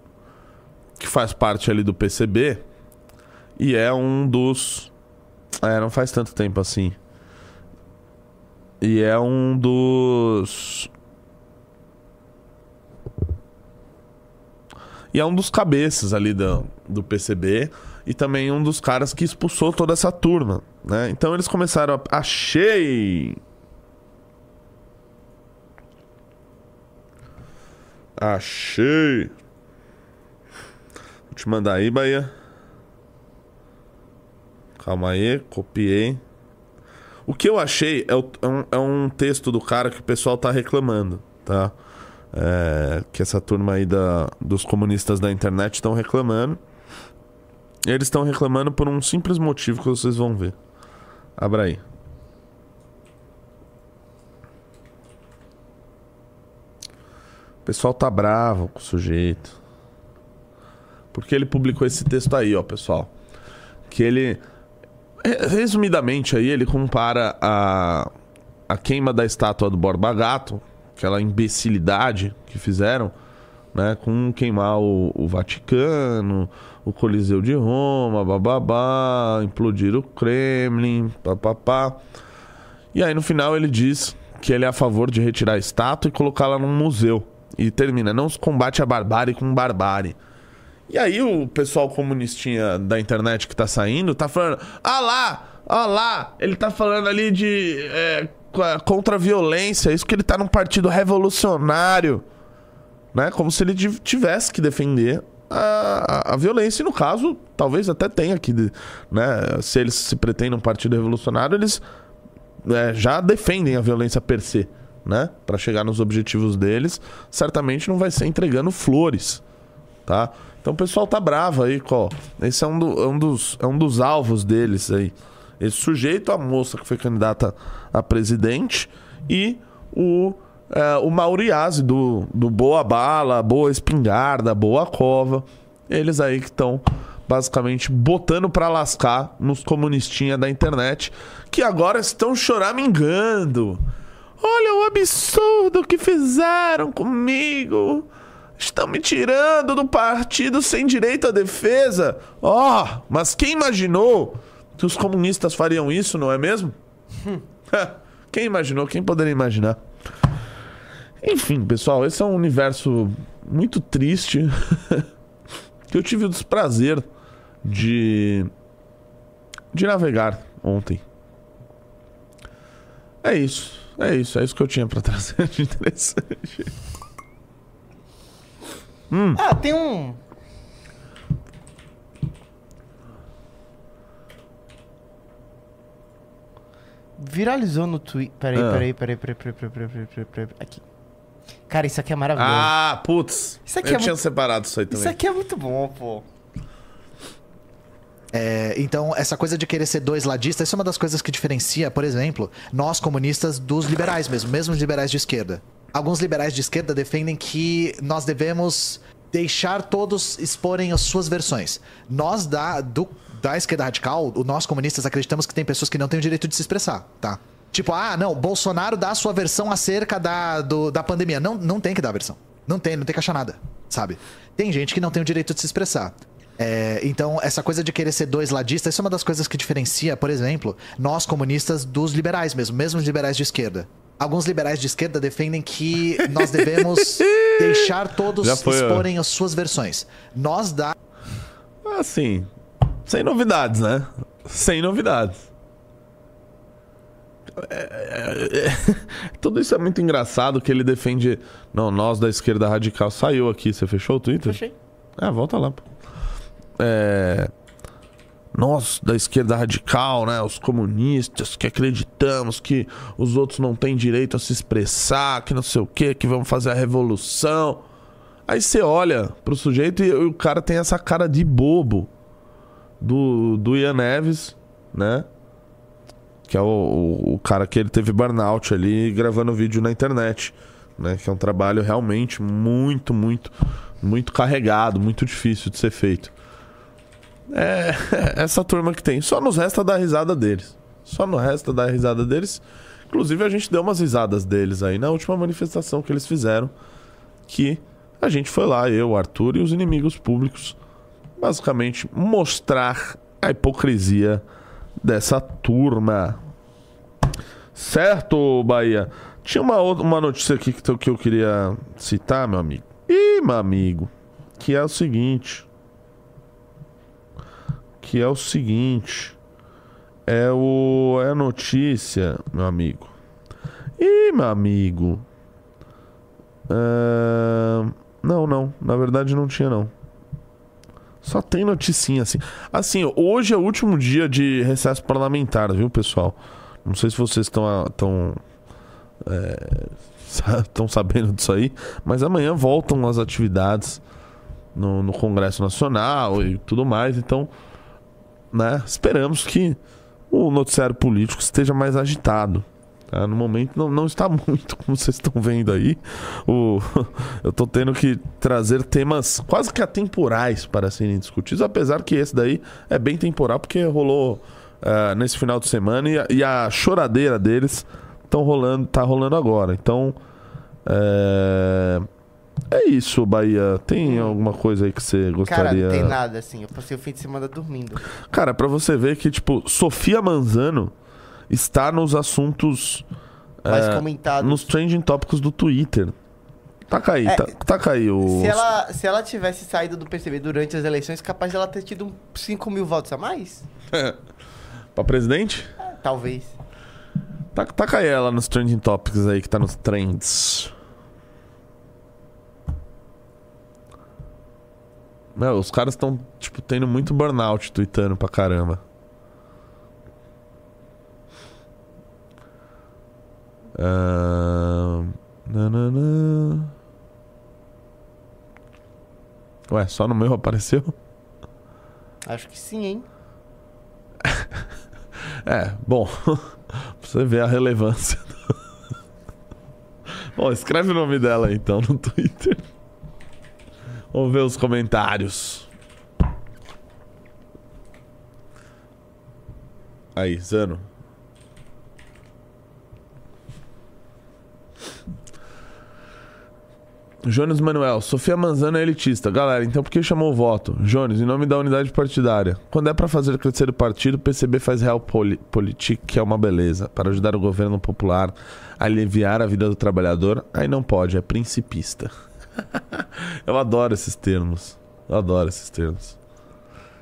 que faz parte ali do PCB e é um dos. É, não faz tanto tempo assim. E é um dos. E é um dos cabeças ali do, do PCB. E também um dos caras que expulsou toda essa turma. Né? Então eles começaram a. Achei! Achei! Vou te mandar aí, Bahia. Calma aí, copiei. O que eu achei é, é, um, é, um, texto do cara que o pessoal tá reclamando, tá? É, que essa turma aí da, dos comunistas da internet estão reclamando. Eles estão reclamando por um simples motivo que vocês vão ver. Abra aí. O pessoal tá bravo com o sujeito. Porque ele publicou esse texto aí, ó, pessoal. Que ele Resumidamente aí, ele compara a, a queima da estátua do Borba Gato, aquela imbecilidade que fizeram, né, com queimar o, o Vaticano, o Coliseu de Roma, bababá, implodir o Kremlin, papapá. E aí no final ele diz que ele é a favor de retirar a estátua e colocá-la num museu. E termina, não se combate a barbárie com barbárie. E aí o pessoal comunistinha da internet que tá saindo tá falando: ah lá, ah lá, ele tá falando ali de é, contra a violência, isso que ele tá num partido revolucionário. Né? Como se ele tivesse que defender a, a, a, violência. E no caso, talvez até tenha que. Né? Se eles se pretendem um partido revolucionário, eles é, já defendem a violência per se. Né? Para chegar nos objetivos deles, certamente não vai ser entregando flores. Tá? Então o pessoal tá bravo aí, ó. Esse é um, do, é um, dos, é um dos alvos deles aí. Esse sujeito, a moça que foi candidata a presidente e o, é, o Mauriase do, do Boa Bala, Boa Espingarda, Boa Cova. Eles aí que estão basicamente botando para lascar nos comunistinhas da internet que agora estão choramingando. Olha o absurdo que fizeram comigo. Estão me tirando do partido sem direito à defesa. Ó, oh, mas quem imaginou que os comunistas fariam isso, não é mesmo? quem imaginou? Quem poderia imaginar? Enfim, pessoal, esse é um universo muito triste que eu tive o desprazer de de navegar ontem. É isso. É isso, é isso que eu tinha para trazer de interessante. Hum. Ah, tem um. Viralizou no Twitter. Peraí, ah. peraí, peraí, peraí, peraí, peraí, peraí, peraí, peraí, Aqui. Cara, isso aqui é maravilhoso. Ah, putz. Isso aqui eu é tinha muito... separado isso aí também. Isso aqui é muito bom, pô. É, então, essa coisa de querer ser dois ladistas, isso é uma das coisas que diferencia, por exemplo, nós comunistas dos liberais mesmo, mesmo os liberais de esquerda alguns liberais de esquerda defendem que nós devemos deixar todos exporem as suas versões. Nós da, do, da esquerda radical, nós comunistas acreditamos que tem pessoas que não têm o direito de se expressar, tá? Tipo, ah, não, Bolsonaro dá a sua versão acerca da, do, da pandemia. Não, não tem que dar a versão. Não tem, não tem que achar nada, sabe? Tem gente que não tem o direito de se expressar. É, então, essa coisa de querer ser dois ladistas, isso é uma das coisas que diferencia, por exemplo, nós comunistas dos liberais mesmo, mesmo os liberais de esquerda. Alguns liberais de esquerda defendem que nós devemos deixar todos foi, exporem ó. as suas versões. Nós da. Assim. Sem novidades, né? Sem novidades. É, é, é, tudo isso é muito engraçado que ele defende. Não, nós da esquerda radical. Saiu aqui. Você fechou o Twitter? Fechei. Ah, volta lá. É... Nós, da esquerda radical, né? Os comunistas que acreditamos que os outros não têm direito a se expressar, que não sei o quê, que vamos fazer a revolução. Aí você olha pro sujeito e o cara tem essa cara de bobo do, do Ian Neves, né? Que é o, o, o cara que ele teve burnout ali gravando vídeo na internet, né? Que é um trabalho realmente muito, muito, muito carregado, muito difícil de ser feito. É essa turma que tem. Só nos resta dar risada deles. Só nos resta dar risada deles. Inclusive a gente deu umas risadas deles aí na última manifestação que eles fizeram. Que a gente foi lá, eu, Arthur e os inimigos públicos, basicamente mostrar a hipocrisia dessa turma. Certo, Bahia? Tinha uma, outra, uma notícia aqui que, que eu queria citar, meu amigo. Ih, meu amigo. Que é o seguinte. Que é o seguinte. É o. É a notícia, meu amigo. Ih, meu amigo. Ah, não, não. Na verdade não tinha, não. Só tem noticinha assim. Assim, hoje é o último dia de recesso parlamentar, viu, pessoal? Não sei se vocês estão tão, estão sabendo disso aí, mas amanhã voltam as atividades no, no Congresso Nacional e tudo mais. Então, né, esperamos que o noticiário político esteja mais agitado. tá? No momento não, não está muito, como vocês estão vendo aí. O, eu estou tendo que trazer temas quase que atemporais para serem discutidos, apesar que esse daí é bem temporal, porque rolou ah, nesse final de semana e a, e a choradeira deles estão rolando, tá rolando agora. Então, é, é isso, Bahia. Tem alguma coisa aí que você Hum. Cara, gostaria? não tem nada assim. Eu passei o fim de semana dormindo. Cara, pra você ver que, tipo, Sofia Manzano está nos assuntos. Mais é, comentados. Nos trending tópicos do Twitter. Taca aí, É, tá, taca aí o. Se ela, se ela tivesse saído do PCB durante as eleições, capaz ela ter tido uns 5 mil votos a mais? Pra presidente? É, talvez. Taca, taca aí ela nos trending topics aí que tá nos trends. Meu, os caras estão, tipo, tendo muito burnout tweetando pra caramba. Ahn, nananã. Ué, só no meu apareceu? Acho que sim, hein? É, bom, pra você ver a relevância. Bom, escreve o nome dela então no Twitter. Vamos ver os comentários. Aí, Zano. Jones Manuel, Sofia Manzano é elitista. Galera, então por que chamou o voto? Jones, em nome da unidade partidária. Quando é pra fazer crescer o partido, o PCB faz real politic, que é uma beleza. Para ajudar o governo popular a aliviar a vida do trabalhador, aí não pode, é principista. Eu adoro esses termos. Eu adoro esses termos.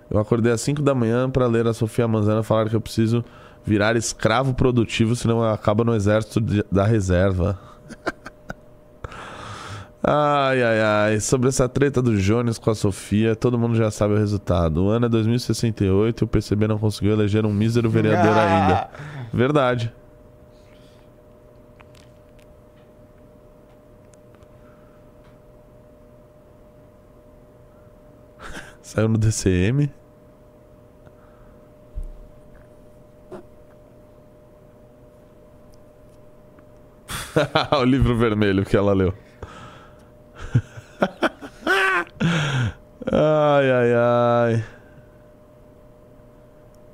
Eu acordei às 5 da manhã para ler a Sofia Manzano falar que eu preciso virar escravo produtivo, senão eu acabo no exército de- da reserva. Ai, ai, ai. Sobre essa treta do Jones com a Sofia, todo mundo já sabe o resultado. O ano é 2068 e o PCB não conseguiu eleger um mísero vereador ainda. Verdade. Saiu no DCM. o livro vermelho que ela leu. ai, ai, ai.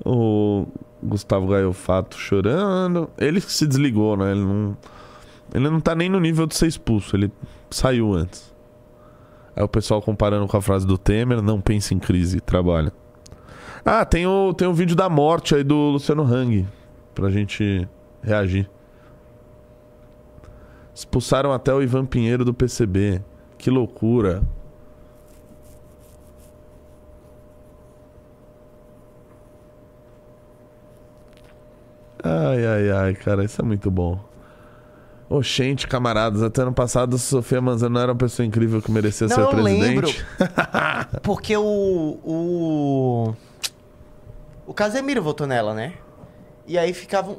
O Gustavo Gaiofato chorando. Ele se desligou, né? Ele não, ele não tá nem no nível de ser expulso. Ele saiu antes. Aí o pessoal comparando com a frase do Temer: não pense em crise, trabalha. Ah, tem o, tem o vídeo da morte aí do Luciano Hang. Pra gente reagir. Expulsaram até o Ivan Pinheiro do PCB. Que loucura. Ai, ai, ai, cara, isso é muito bom. Oxente, camaradas, até ano passado a Sofia Manzano não era uma pessoa incrível que merecia Não, ser eu presidente. Porque o. O. O Casemiro votou nela, né? E aí ficavam.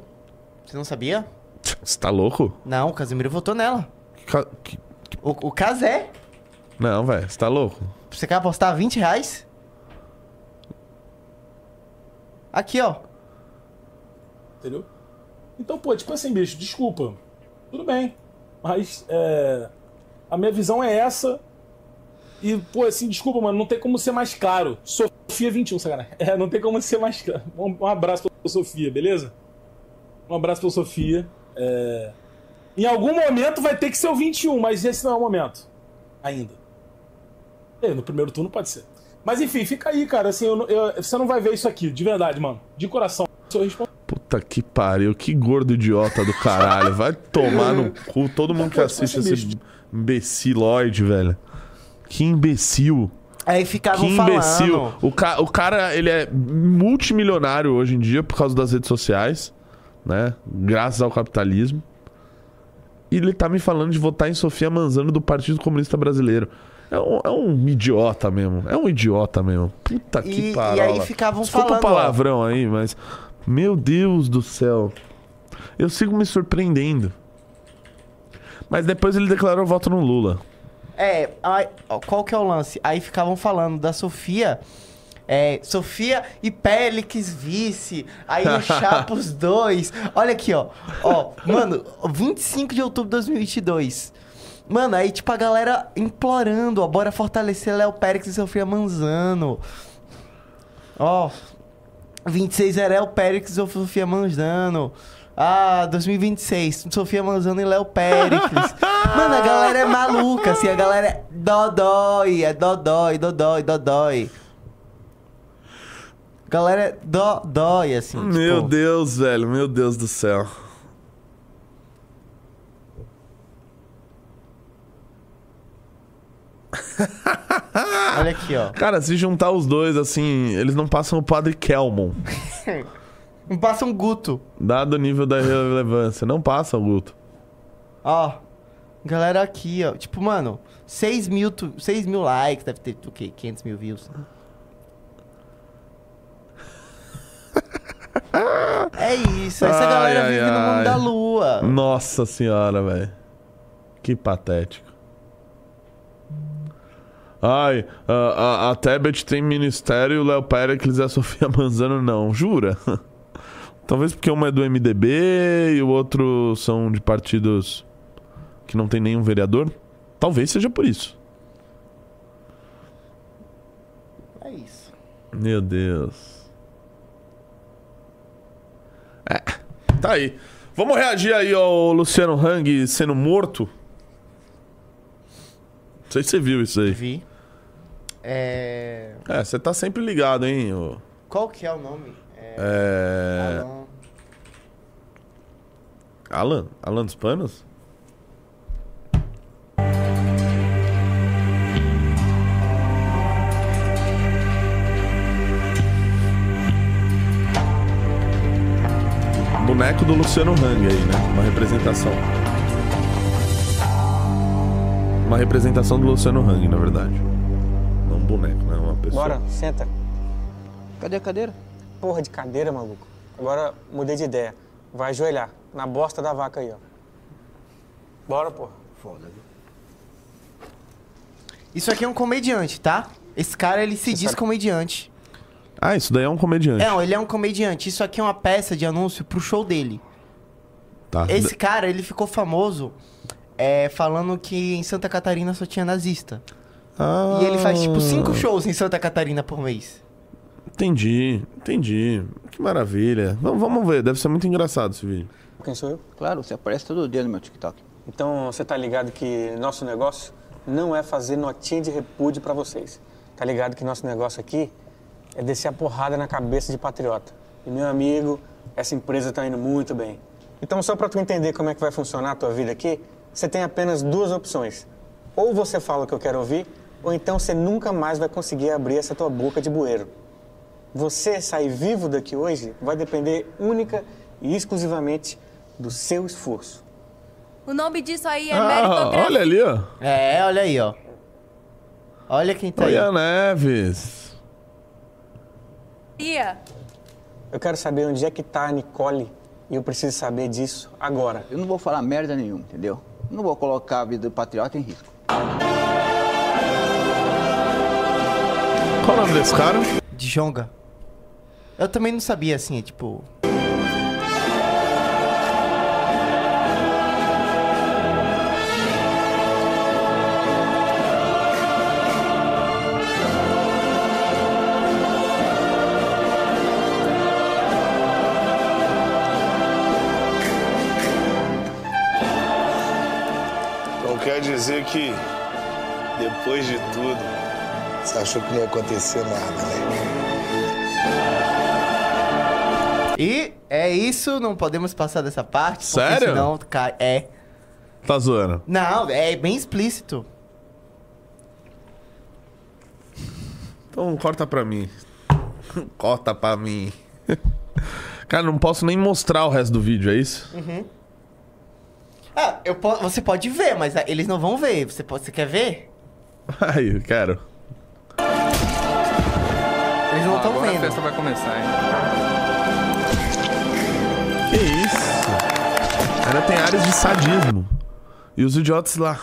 Você não sabia? Você tá louco? Não, o Casemiro votou nela. Ca- que- O, o Casé. Não, velho, você tá louco? Você quer apostar 20 reais? Aqui, ó. Entendeu? Então, pô, tipo assim, bicho, desculpa. Tudo bem. Mas é, a minha visão é essa. E, pô, assim, desculpa, mano, não tem como ser mais claro. Sofia 21, sacanagem. É, não tem como ser mais claro. Um, abraço pra Sofia, beleza? Um abraço pra Sofia. É, Em algum momento vai ter que ser o 21, mas esse não é o momento. Ainda. É, no primeiro turno pode ser. Mas enfim, fica aí, cara. Assim, eu eu- você não vai ver isso aqui, de verdade, mano. De coração. Se eu responder. Puta que pariu, que gordo idiota do caralho. Vai tomar no cu todo mundo que assiste esse imbecilóide, velho. Que imbecil. Aí ficavam Que falando. imbecil. O, ca o cara, ele é multimilionário hoje em dia por causa das redes sociais, né? Graças ao capitalismo. E ele tá me falando de votar em Sofia Manzano do Partido Comunista Brasileiro. É um, é um idiota mesmo. É um idiota mesmo. Puta que E- e pariu. aí ficavam Desculpa falando, o ó. palavrão aí, mas. Meu Deus do céu. Eu sigo me surpreendendo. Mas depois ele declarou voto no Lula. É, aí, qual que é o lance? Aí ficavam falando da Sofia. É, Sofia e Pélix vice. Aí o Chapos 2. Olha aqui, ó. Ó, mano, 25 de outubro de 2022. Mano, aí tipo a galera implorando, ó, bora fortalecer Léo Périx e Sofia Manzano. Ó, 26 é Léo Périx e Sofia Manzano. Ah, 2026, Sofia Manzano e Léo Péricles. Mano, a galera é maluca, assim, a galera é dodói, é dodói, dodói, dodói. Galera é dodói, assim. Meu tipo, Deus, velho. Meu Deus do céu. Olha aqui, ó. Cara, se juntar os dois, assim, eles não passam o Padre Kelmon. Não passa um guto. Dado o nível da relevância. Não passa o Guto. Ó. Galera aqui, ó. Tipo, mano, 6 mil, tu- 6 mil likes, deve ter o quê? 500 mil views. É isso, essa Ai, galera ai, vive no mundo ai. da lua. Nossa senhora, velho. Que patético. Ai, a, a, a Tebet tem ministério e o Léo Pericles e a Sofia Manzano não. Jura? Talvez porque uma é do MDB e o outro são de partidos que não tem nenhum vereador. Talvez seja por isso. É isso. Meu Deus. É, tá aí. Vamos reagir aí ao Luciano Hang sendo morto? Não sei se você viu isso aí. Vi. É... É, você tá sempre ligado, hein? ô- Qual que é o nome? É... É. Alan- Alan? Alan dos Panos? Boneco do Luciano Hang aí, né? Uma representação. Uma representação do Luciano Hang, na verdade. Boneco, né? Uma pessoa. Bora, senta. Cadê a cadeira? Porra de cadeira, maluco. Agora mudei de ideia. Vai ajoelhar na bosta da vaca aí, ó. Bora, porra. Isso aqui é um comediante, tá? Esse cara, ele se diz comediante. Ah, isso daí é um comediante. Não, ele é um comediante. Isso aqui é uma peça de anúncio pro show dele. Tá. Esse cara, ele ficou famoso é, falando que em Santa Catarina só tinha nazista. Ah, E ele faz, tipo, cinco shows em Santa Catarina por mês. Entendi, entendi. Que maravilha. Vamos, vamos ver, deve ser muito engraçado esse vídeo. Quem sou eu? Claro, você aparece todo dia no meu TikTok. Então você tá ligado que nosso negócio não é fazer notinha de repúdio pra vocês. Tá ligado que nosso negócio aqui é descer a porrada na cabeça de patriota. E meu amigo, essa empresa tá indo muito bem. Então só pra tu entender como é que vai funcionar a tua vida aqui, você tem apenas duas opções. Ou você fala o que eu quero ouvir, ou então você nunca mais vai conseguir abrir essa tua boca de bueiro. Você sair vivo daqui hoje vai depender única e exclusivamente do seu esforço. O nome disso aí é Ah, meritocracia. olha ali, ó. É, olha aí, ó. Olha quem tá aí. Oi, Neves. Ia. Eu quero saber onde é que tá a Nicole e eu preciso saber disso agora. Eu não vou falar merda nenhuma, entendeu? Não vou colocar a vida do patriota em risco. Qual o nome desse cara? De Jonga. Eu também não sabia, assim, é tipo. Então quer dizer que, depois de tudo, você achou que não ia acontecer nada, né? E é isso, não podemos passar dessa parte. porque Sério? Senão cai. É. Tá zoando. Não, é bem explícito. Então corta pra mim. corta pra mim. Cara, não posso nem mostrar o resto do vídeo, é isso? Ah, eu po- você pode ver, mas ah, eles não vão ver. Você, pode, você quer ver? Aí, eu quero. Estão Agora a vendo. festa vai começar, hein? Que isso? Ainda tem áreas de sadismo. E os idiotas lá.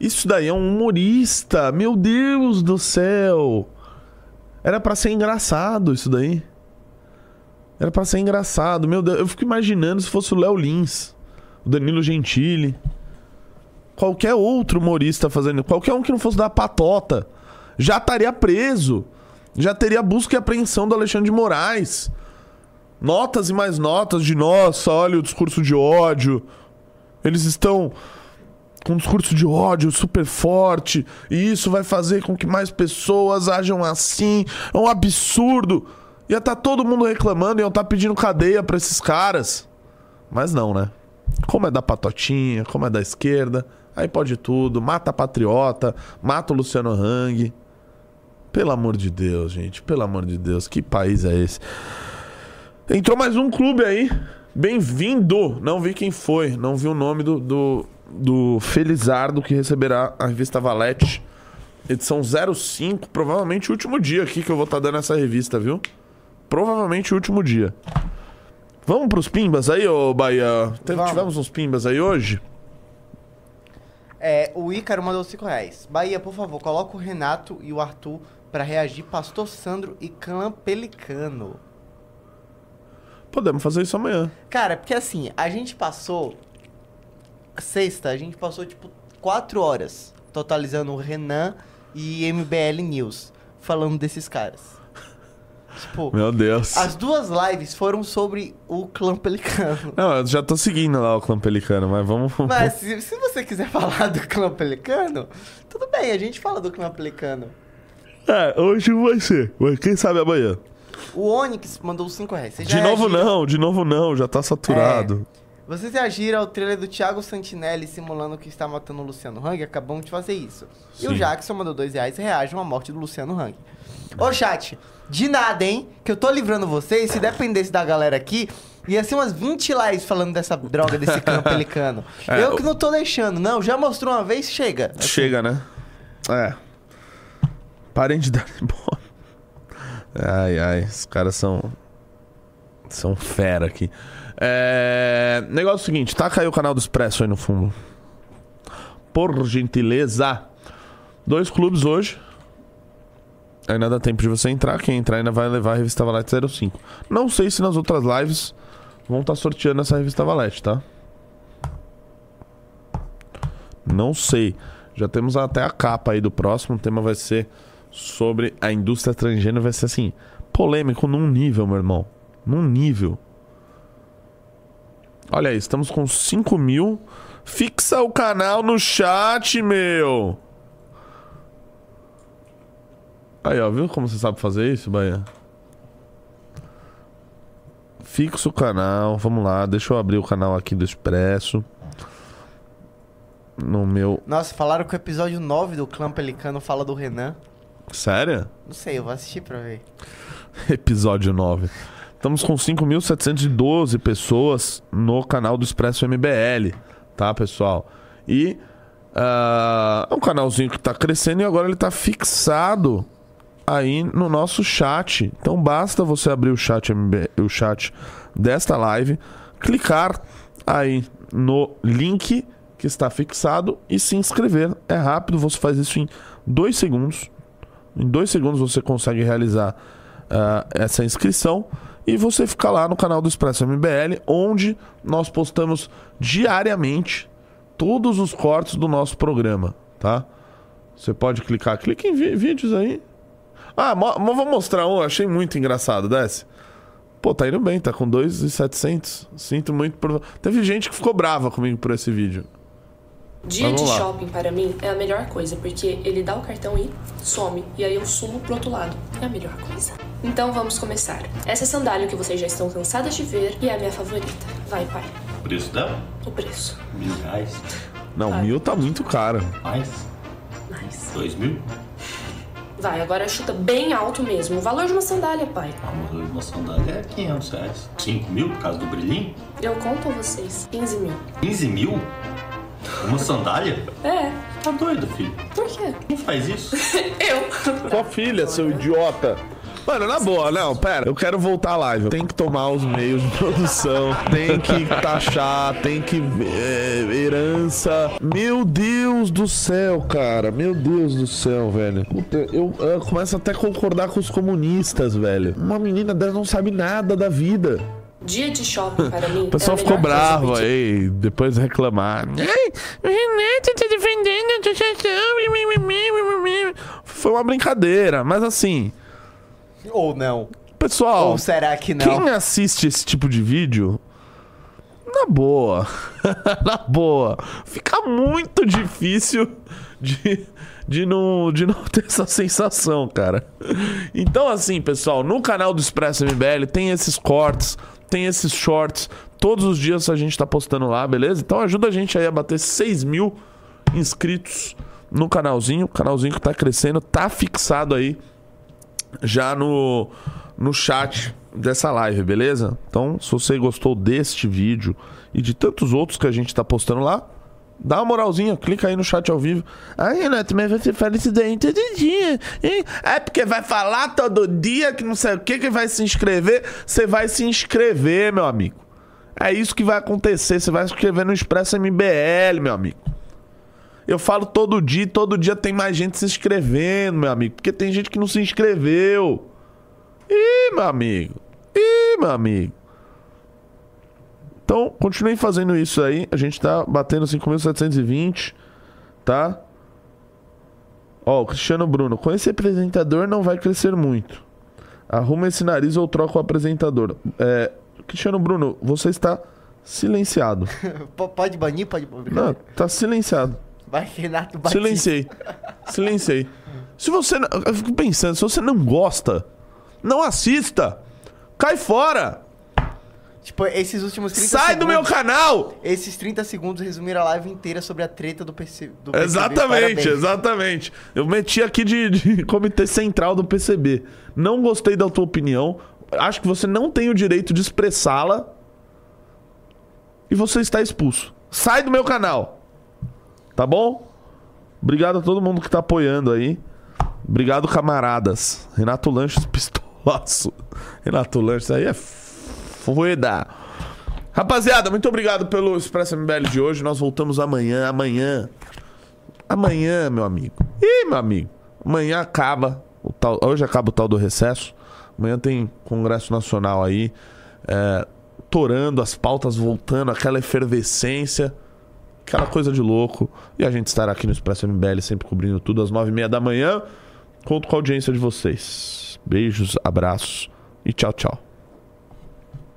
Isso daí é um humorista. Meu Deus do céu. Era pra ser engraçado isso daí. Era pra ser engraçado. Meu Deus, eu fico imaginando se fosse o Léo Lins, o Danilo Gentili, qualquer outro humorista fazendo, qualquer um que não fosse da patota, já estaria preso. Já teria busca e apreensão do Alexandre de Moraes. Notas e mais notas de nossa, olha o discurso de ódio. Eles estão com um discurso de ódio super forte e isso vai fazer com que mais pessoas ajam assim. É um absurdo. Ia estar todo mundo reclamando, iam estar pedindo cadeia pra esses caras. Mas não, né? Como é da patotinha, como é da esquerda, aí pode tudo. Mata a patriota, mata o Luciano Hang. Pelo amor de Deus, gente. Pelo amor de Deus, que país é esse? Entrou mais um clube aí. Bem-vindo! Não vi quem foi, não vi o nome do, do, do Felizardo que receberá a revista Valete. Edição 05, provavelmente o último dia aqui que eu vou estar dando essa revista, viu? Provavelmente o último dia. Vamos pros pimbas aí, ô Bahia? Tivemos uns pimbas aí hoje? É, o Ícaro mandou 5 reais. Bahia, por favor, coloca o Renato e o Arthur pra reagir Pastor Sandro e Clã Pelicano. Podemos fazer isso amanhã. Cara, porque assim, a gente passou. Sexta, a gente passou tipo 4 horas totalizando o Renan e MBL News falando desses caras. Tipo, Meu Deus. as duas lives foram sobre o clã Pelicano. Não, eu já tô seguindo lá o clã pelicano, mas vamos. Mas se, se você quiser falar do clã Pelicano, tudo bem, a gente fala do clã Pelicano. É, hoje vai ser. Mas quem sabe amanhã. O Onyx mandou 5 reais. Vocês De novo reagiram- não, de novo não, já tá saturado. Vocês reagiram ao trailer do Thiago Santinelli simulando que está matando o Luciano Hang? Acabamos de fazer isso. E o Sim. Jackson mandou dois reais e reage à morte do Luciano Hang. Ô, chat, de nada, hein? Que eu tô livrando vocês. Se dependesse da galera aqui, ia ser umas 20 lives falando dessa droga, desse clã pelicano. É, eu que não tô deixando. Não, já mostrou uma vez, chega. Assim, Chega, né? É. Parem de dar bola. Ai, ai, os caras são. São fera aqui. É. Negócio seguinte, taca aí o canal do Expresso aí no fundo. Por gentileza. Dois clubes hoje. Ainda dá tempo de você entrar. Quem entrar ainda vai levar a revista Valete 05. Não sei se nas outras lives vão estar sorteando essa revista Valete, tá? Não sei. Já temos até a capa aí do próximo. O tema vai ser sobre a indústria transgênero. Vai ser assim, polêmico num nível, meu irmão. Num nível. Olha aí, estamos com 5 mil. Fixa o canal no chat, meu. Aí, ó, viu como você sabe fazer isso, Bahia? Fixa o canal, vamos lá, deixa eu abrir o canal aqui do Expresso. No meu. Nossa, falaram que o episódio 9 do clã pelicano fala do Renan. Sério? Não sei, eu vou assistir pra ver. Episódio 9. Estamos com 5.712 pessoas no canal do Expresso MBL, tá, pessoal? E Ah, é um canalzinho que tá crescendo e agora ele tá fixado aí no nosso chat. Então basta você abrir o chat, MB o chat desta live, clicar aí no link que está fixado e se inscrever. É rápido, você faz isso em dois segundos. Em dois segundos você consegue realizar ah, essa inscrição e você fica lá no canal do Expresso MBL, onde nós postamos diariamente todos os cortes do nosso programa, tá? Você pode clicar, clica em vídeos aí. Ah, vou mostrar um, achei muito engraçado, desce. Pô, tá indo bem, tá com 2,700. Sinto muito por... Teve gente que ficou brava comigo por esse vídeo. Dia Vamos de lá. shopping para mim é a melhor coisa, porque ele dá o cartão e some, e aí eu sumo pro outro lado. É a melhor coisa. Então vamos começar. Essa é a sandália que vocês já estão cansadas de ver e é a minha favorita. Vai, pai. O preço dela? O preço. Mil reais. Não, mil tá muito caro. Mais? Nice. Dois mil? Vai, agora chuta bem alto mesmo. O valor de uma sandália, pai. A modelo de uma sandália é 500 reais. 5 mil por causa do brilhinho? Eu conto a vocês. 15 mil. 15 mil? Uma sandália? É. Tá doido, filho. Por quê? Quem faz isso? Eu. Sua filha, seu idiota. Mano, na boa, não, pera. Eu quero voltar à live. Tem que tomar os meios de produção, tem que taxar, tem que. é, herança. Meu Deus do céu, cara. Meu Deus do céu, velho. Puta, eu, eu começo até a concordar com os comunistas, velho. Uma menina dessa não sabe nada da vida. Dia de shopping para mim O pessoal é ficou bravo aí, depois reclamar. Ai, o Renato tá defendendo a associação. Foi uma brincadeira, mas assim. Ou não. Pessoal, Ou será que não? quem assiste esse tipo de vídeo, na boa, na boa, fica muito difícil de, de, não, de não ter essa sensação, cara. Então, assim, pessoal, no canal do Expresso MBL tem esses cortes, tem esses shorts. Todos os dias a gente tá postando lá, beleza? Então ajuda a gente aí a bater 6 mil inscritos no canalzinho. O canalzinho que tá crescendo, tá fixado aí já no, no chat dessa live, beleza? Então, se você gostou deste vídeo e de tantos outros que a gente tá postando lá, dá uma moralzinha, clica aí no chat ao vivo. Ah, Renato, mas você fala isso daí todo dia. hein? É porque vai falar todo dia que não sei o que, que vai se inscrever. Você vai se inscrever, meu amigo. É isso que vai acontecer. Você vai se inscrever no Expresso MBL, meu amigo. Eu falo todo dia, todo dia tem mais gente se inscrevendo, meu amigo. Porque tem gente que não se inscreveu. Ih, meu amigo. Ih, meu amigo. Então, continuem fazendo isso aí. A gente tá batendo 5.720, tá? Ó, o Cristiano Bruno. Com esse apresentador não vai crescer muito. Arruma esse nariz ou troca o apresentador. É, Cristiano Bruno, você está silenciado. Pode banir? Pode banir? Não, tá silenciado. Vai, Renato Batista. Silenciei. Silenciei. Se você. Eu fico pensando, se você não gosta, não assista. Cai fora. Tipo, esses últimos 30 Sai do meu segundos- canal. Esses 30 segundos resumiram a live inteira sobre a treta do PC. Do PCB. Exatamente, Parabéns. exatamente. Eu meti aqui de, de comitê central do PCB. Não gostei da tua opinião. Acho que você não tem o direito de expressá-la. E você está expulso. Sai do meu canal. Tá bom? Obrigado a todo mundo que tá apoiando aí. Obrigado, camaradas. Renato Lanches, pistolaço. Renato Lanches aí é foda. Rapaziada, muito obrigado pelo Expresso MBL de hoje. Nós voltamos amanhã. Amanhã. Amanhã, meu amigo. Ih, meu amigo. Amanhã acaba. O tal, hoje acaba o tal do recesso. Amanhã tem Congresso Nacional aí. É, torando, as pautas voltando, aquela efervescência. Aquela coisa de louco. E a gente estará aqui no Expresso MBL, sempre cobrindo tudo às nove e meia da manhã. Conto com a audiência de vocês. Beijos, abraços e tchau, tchau.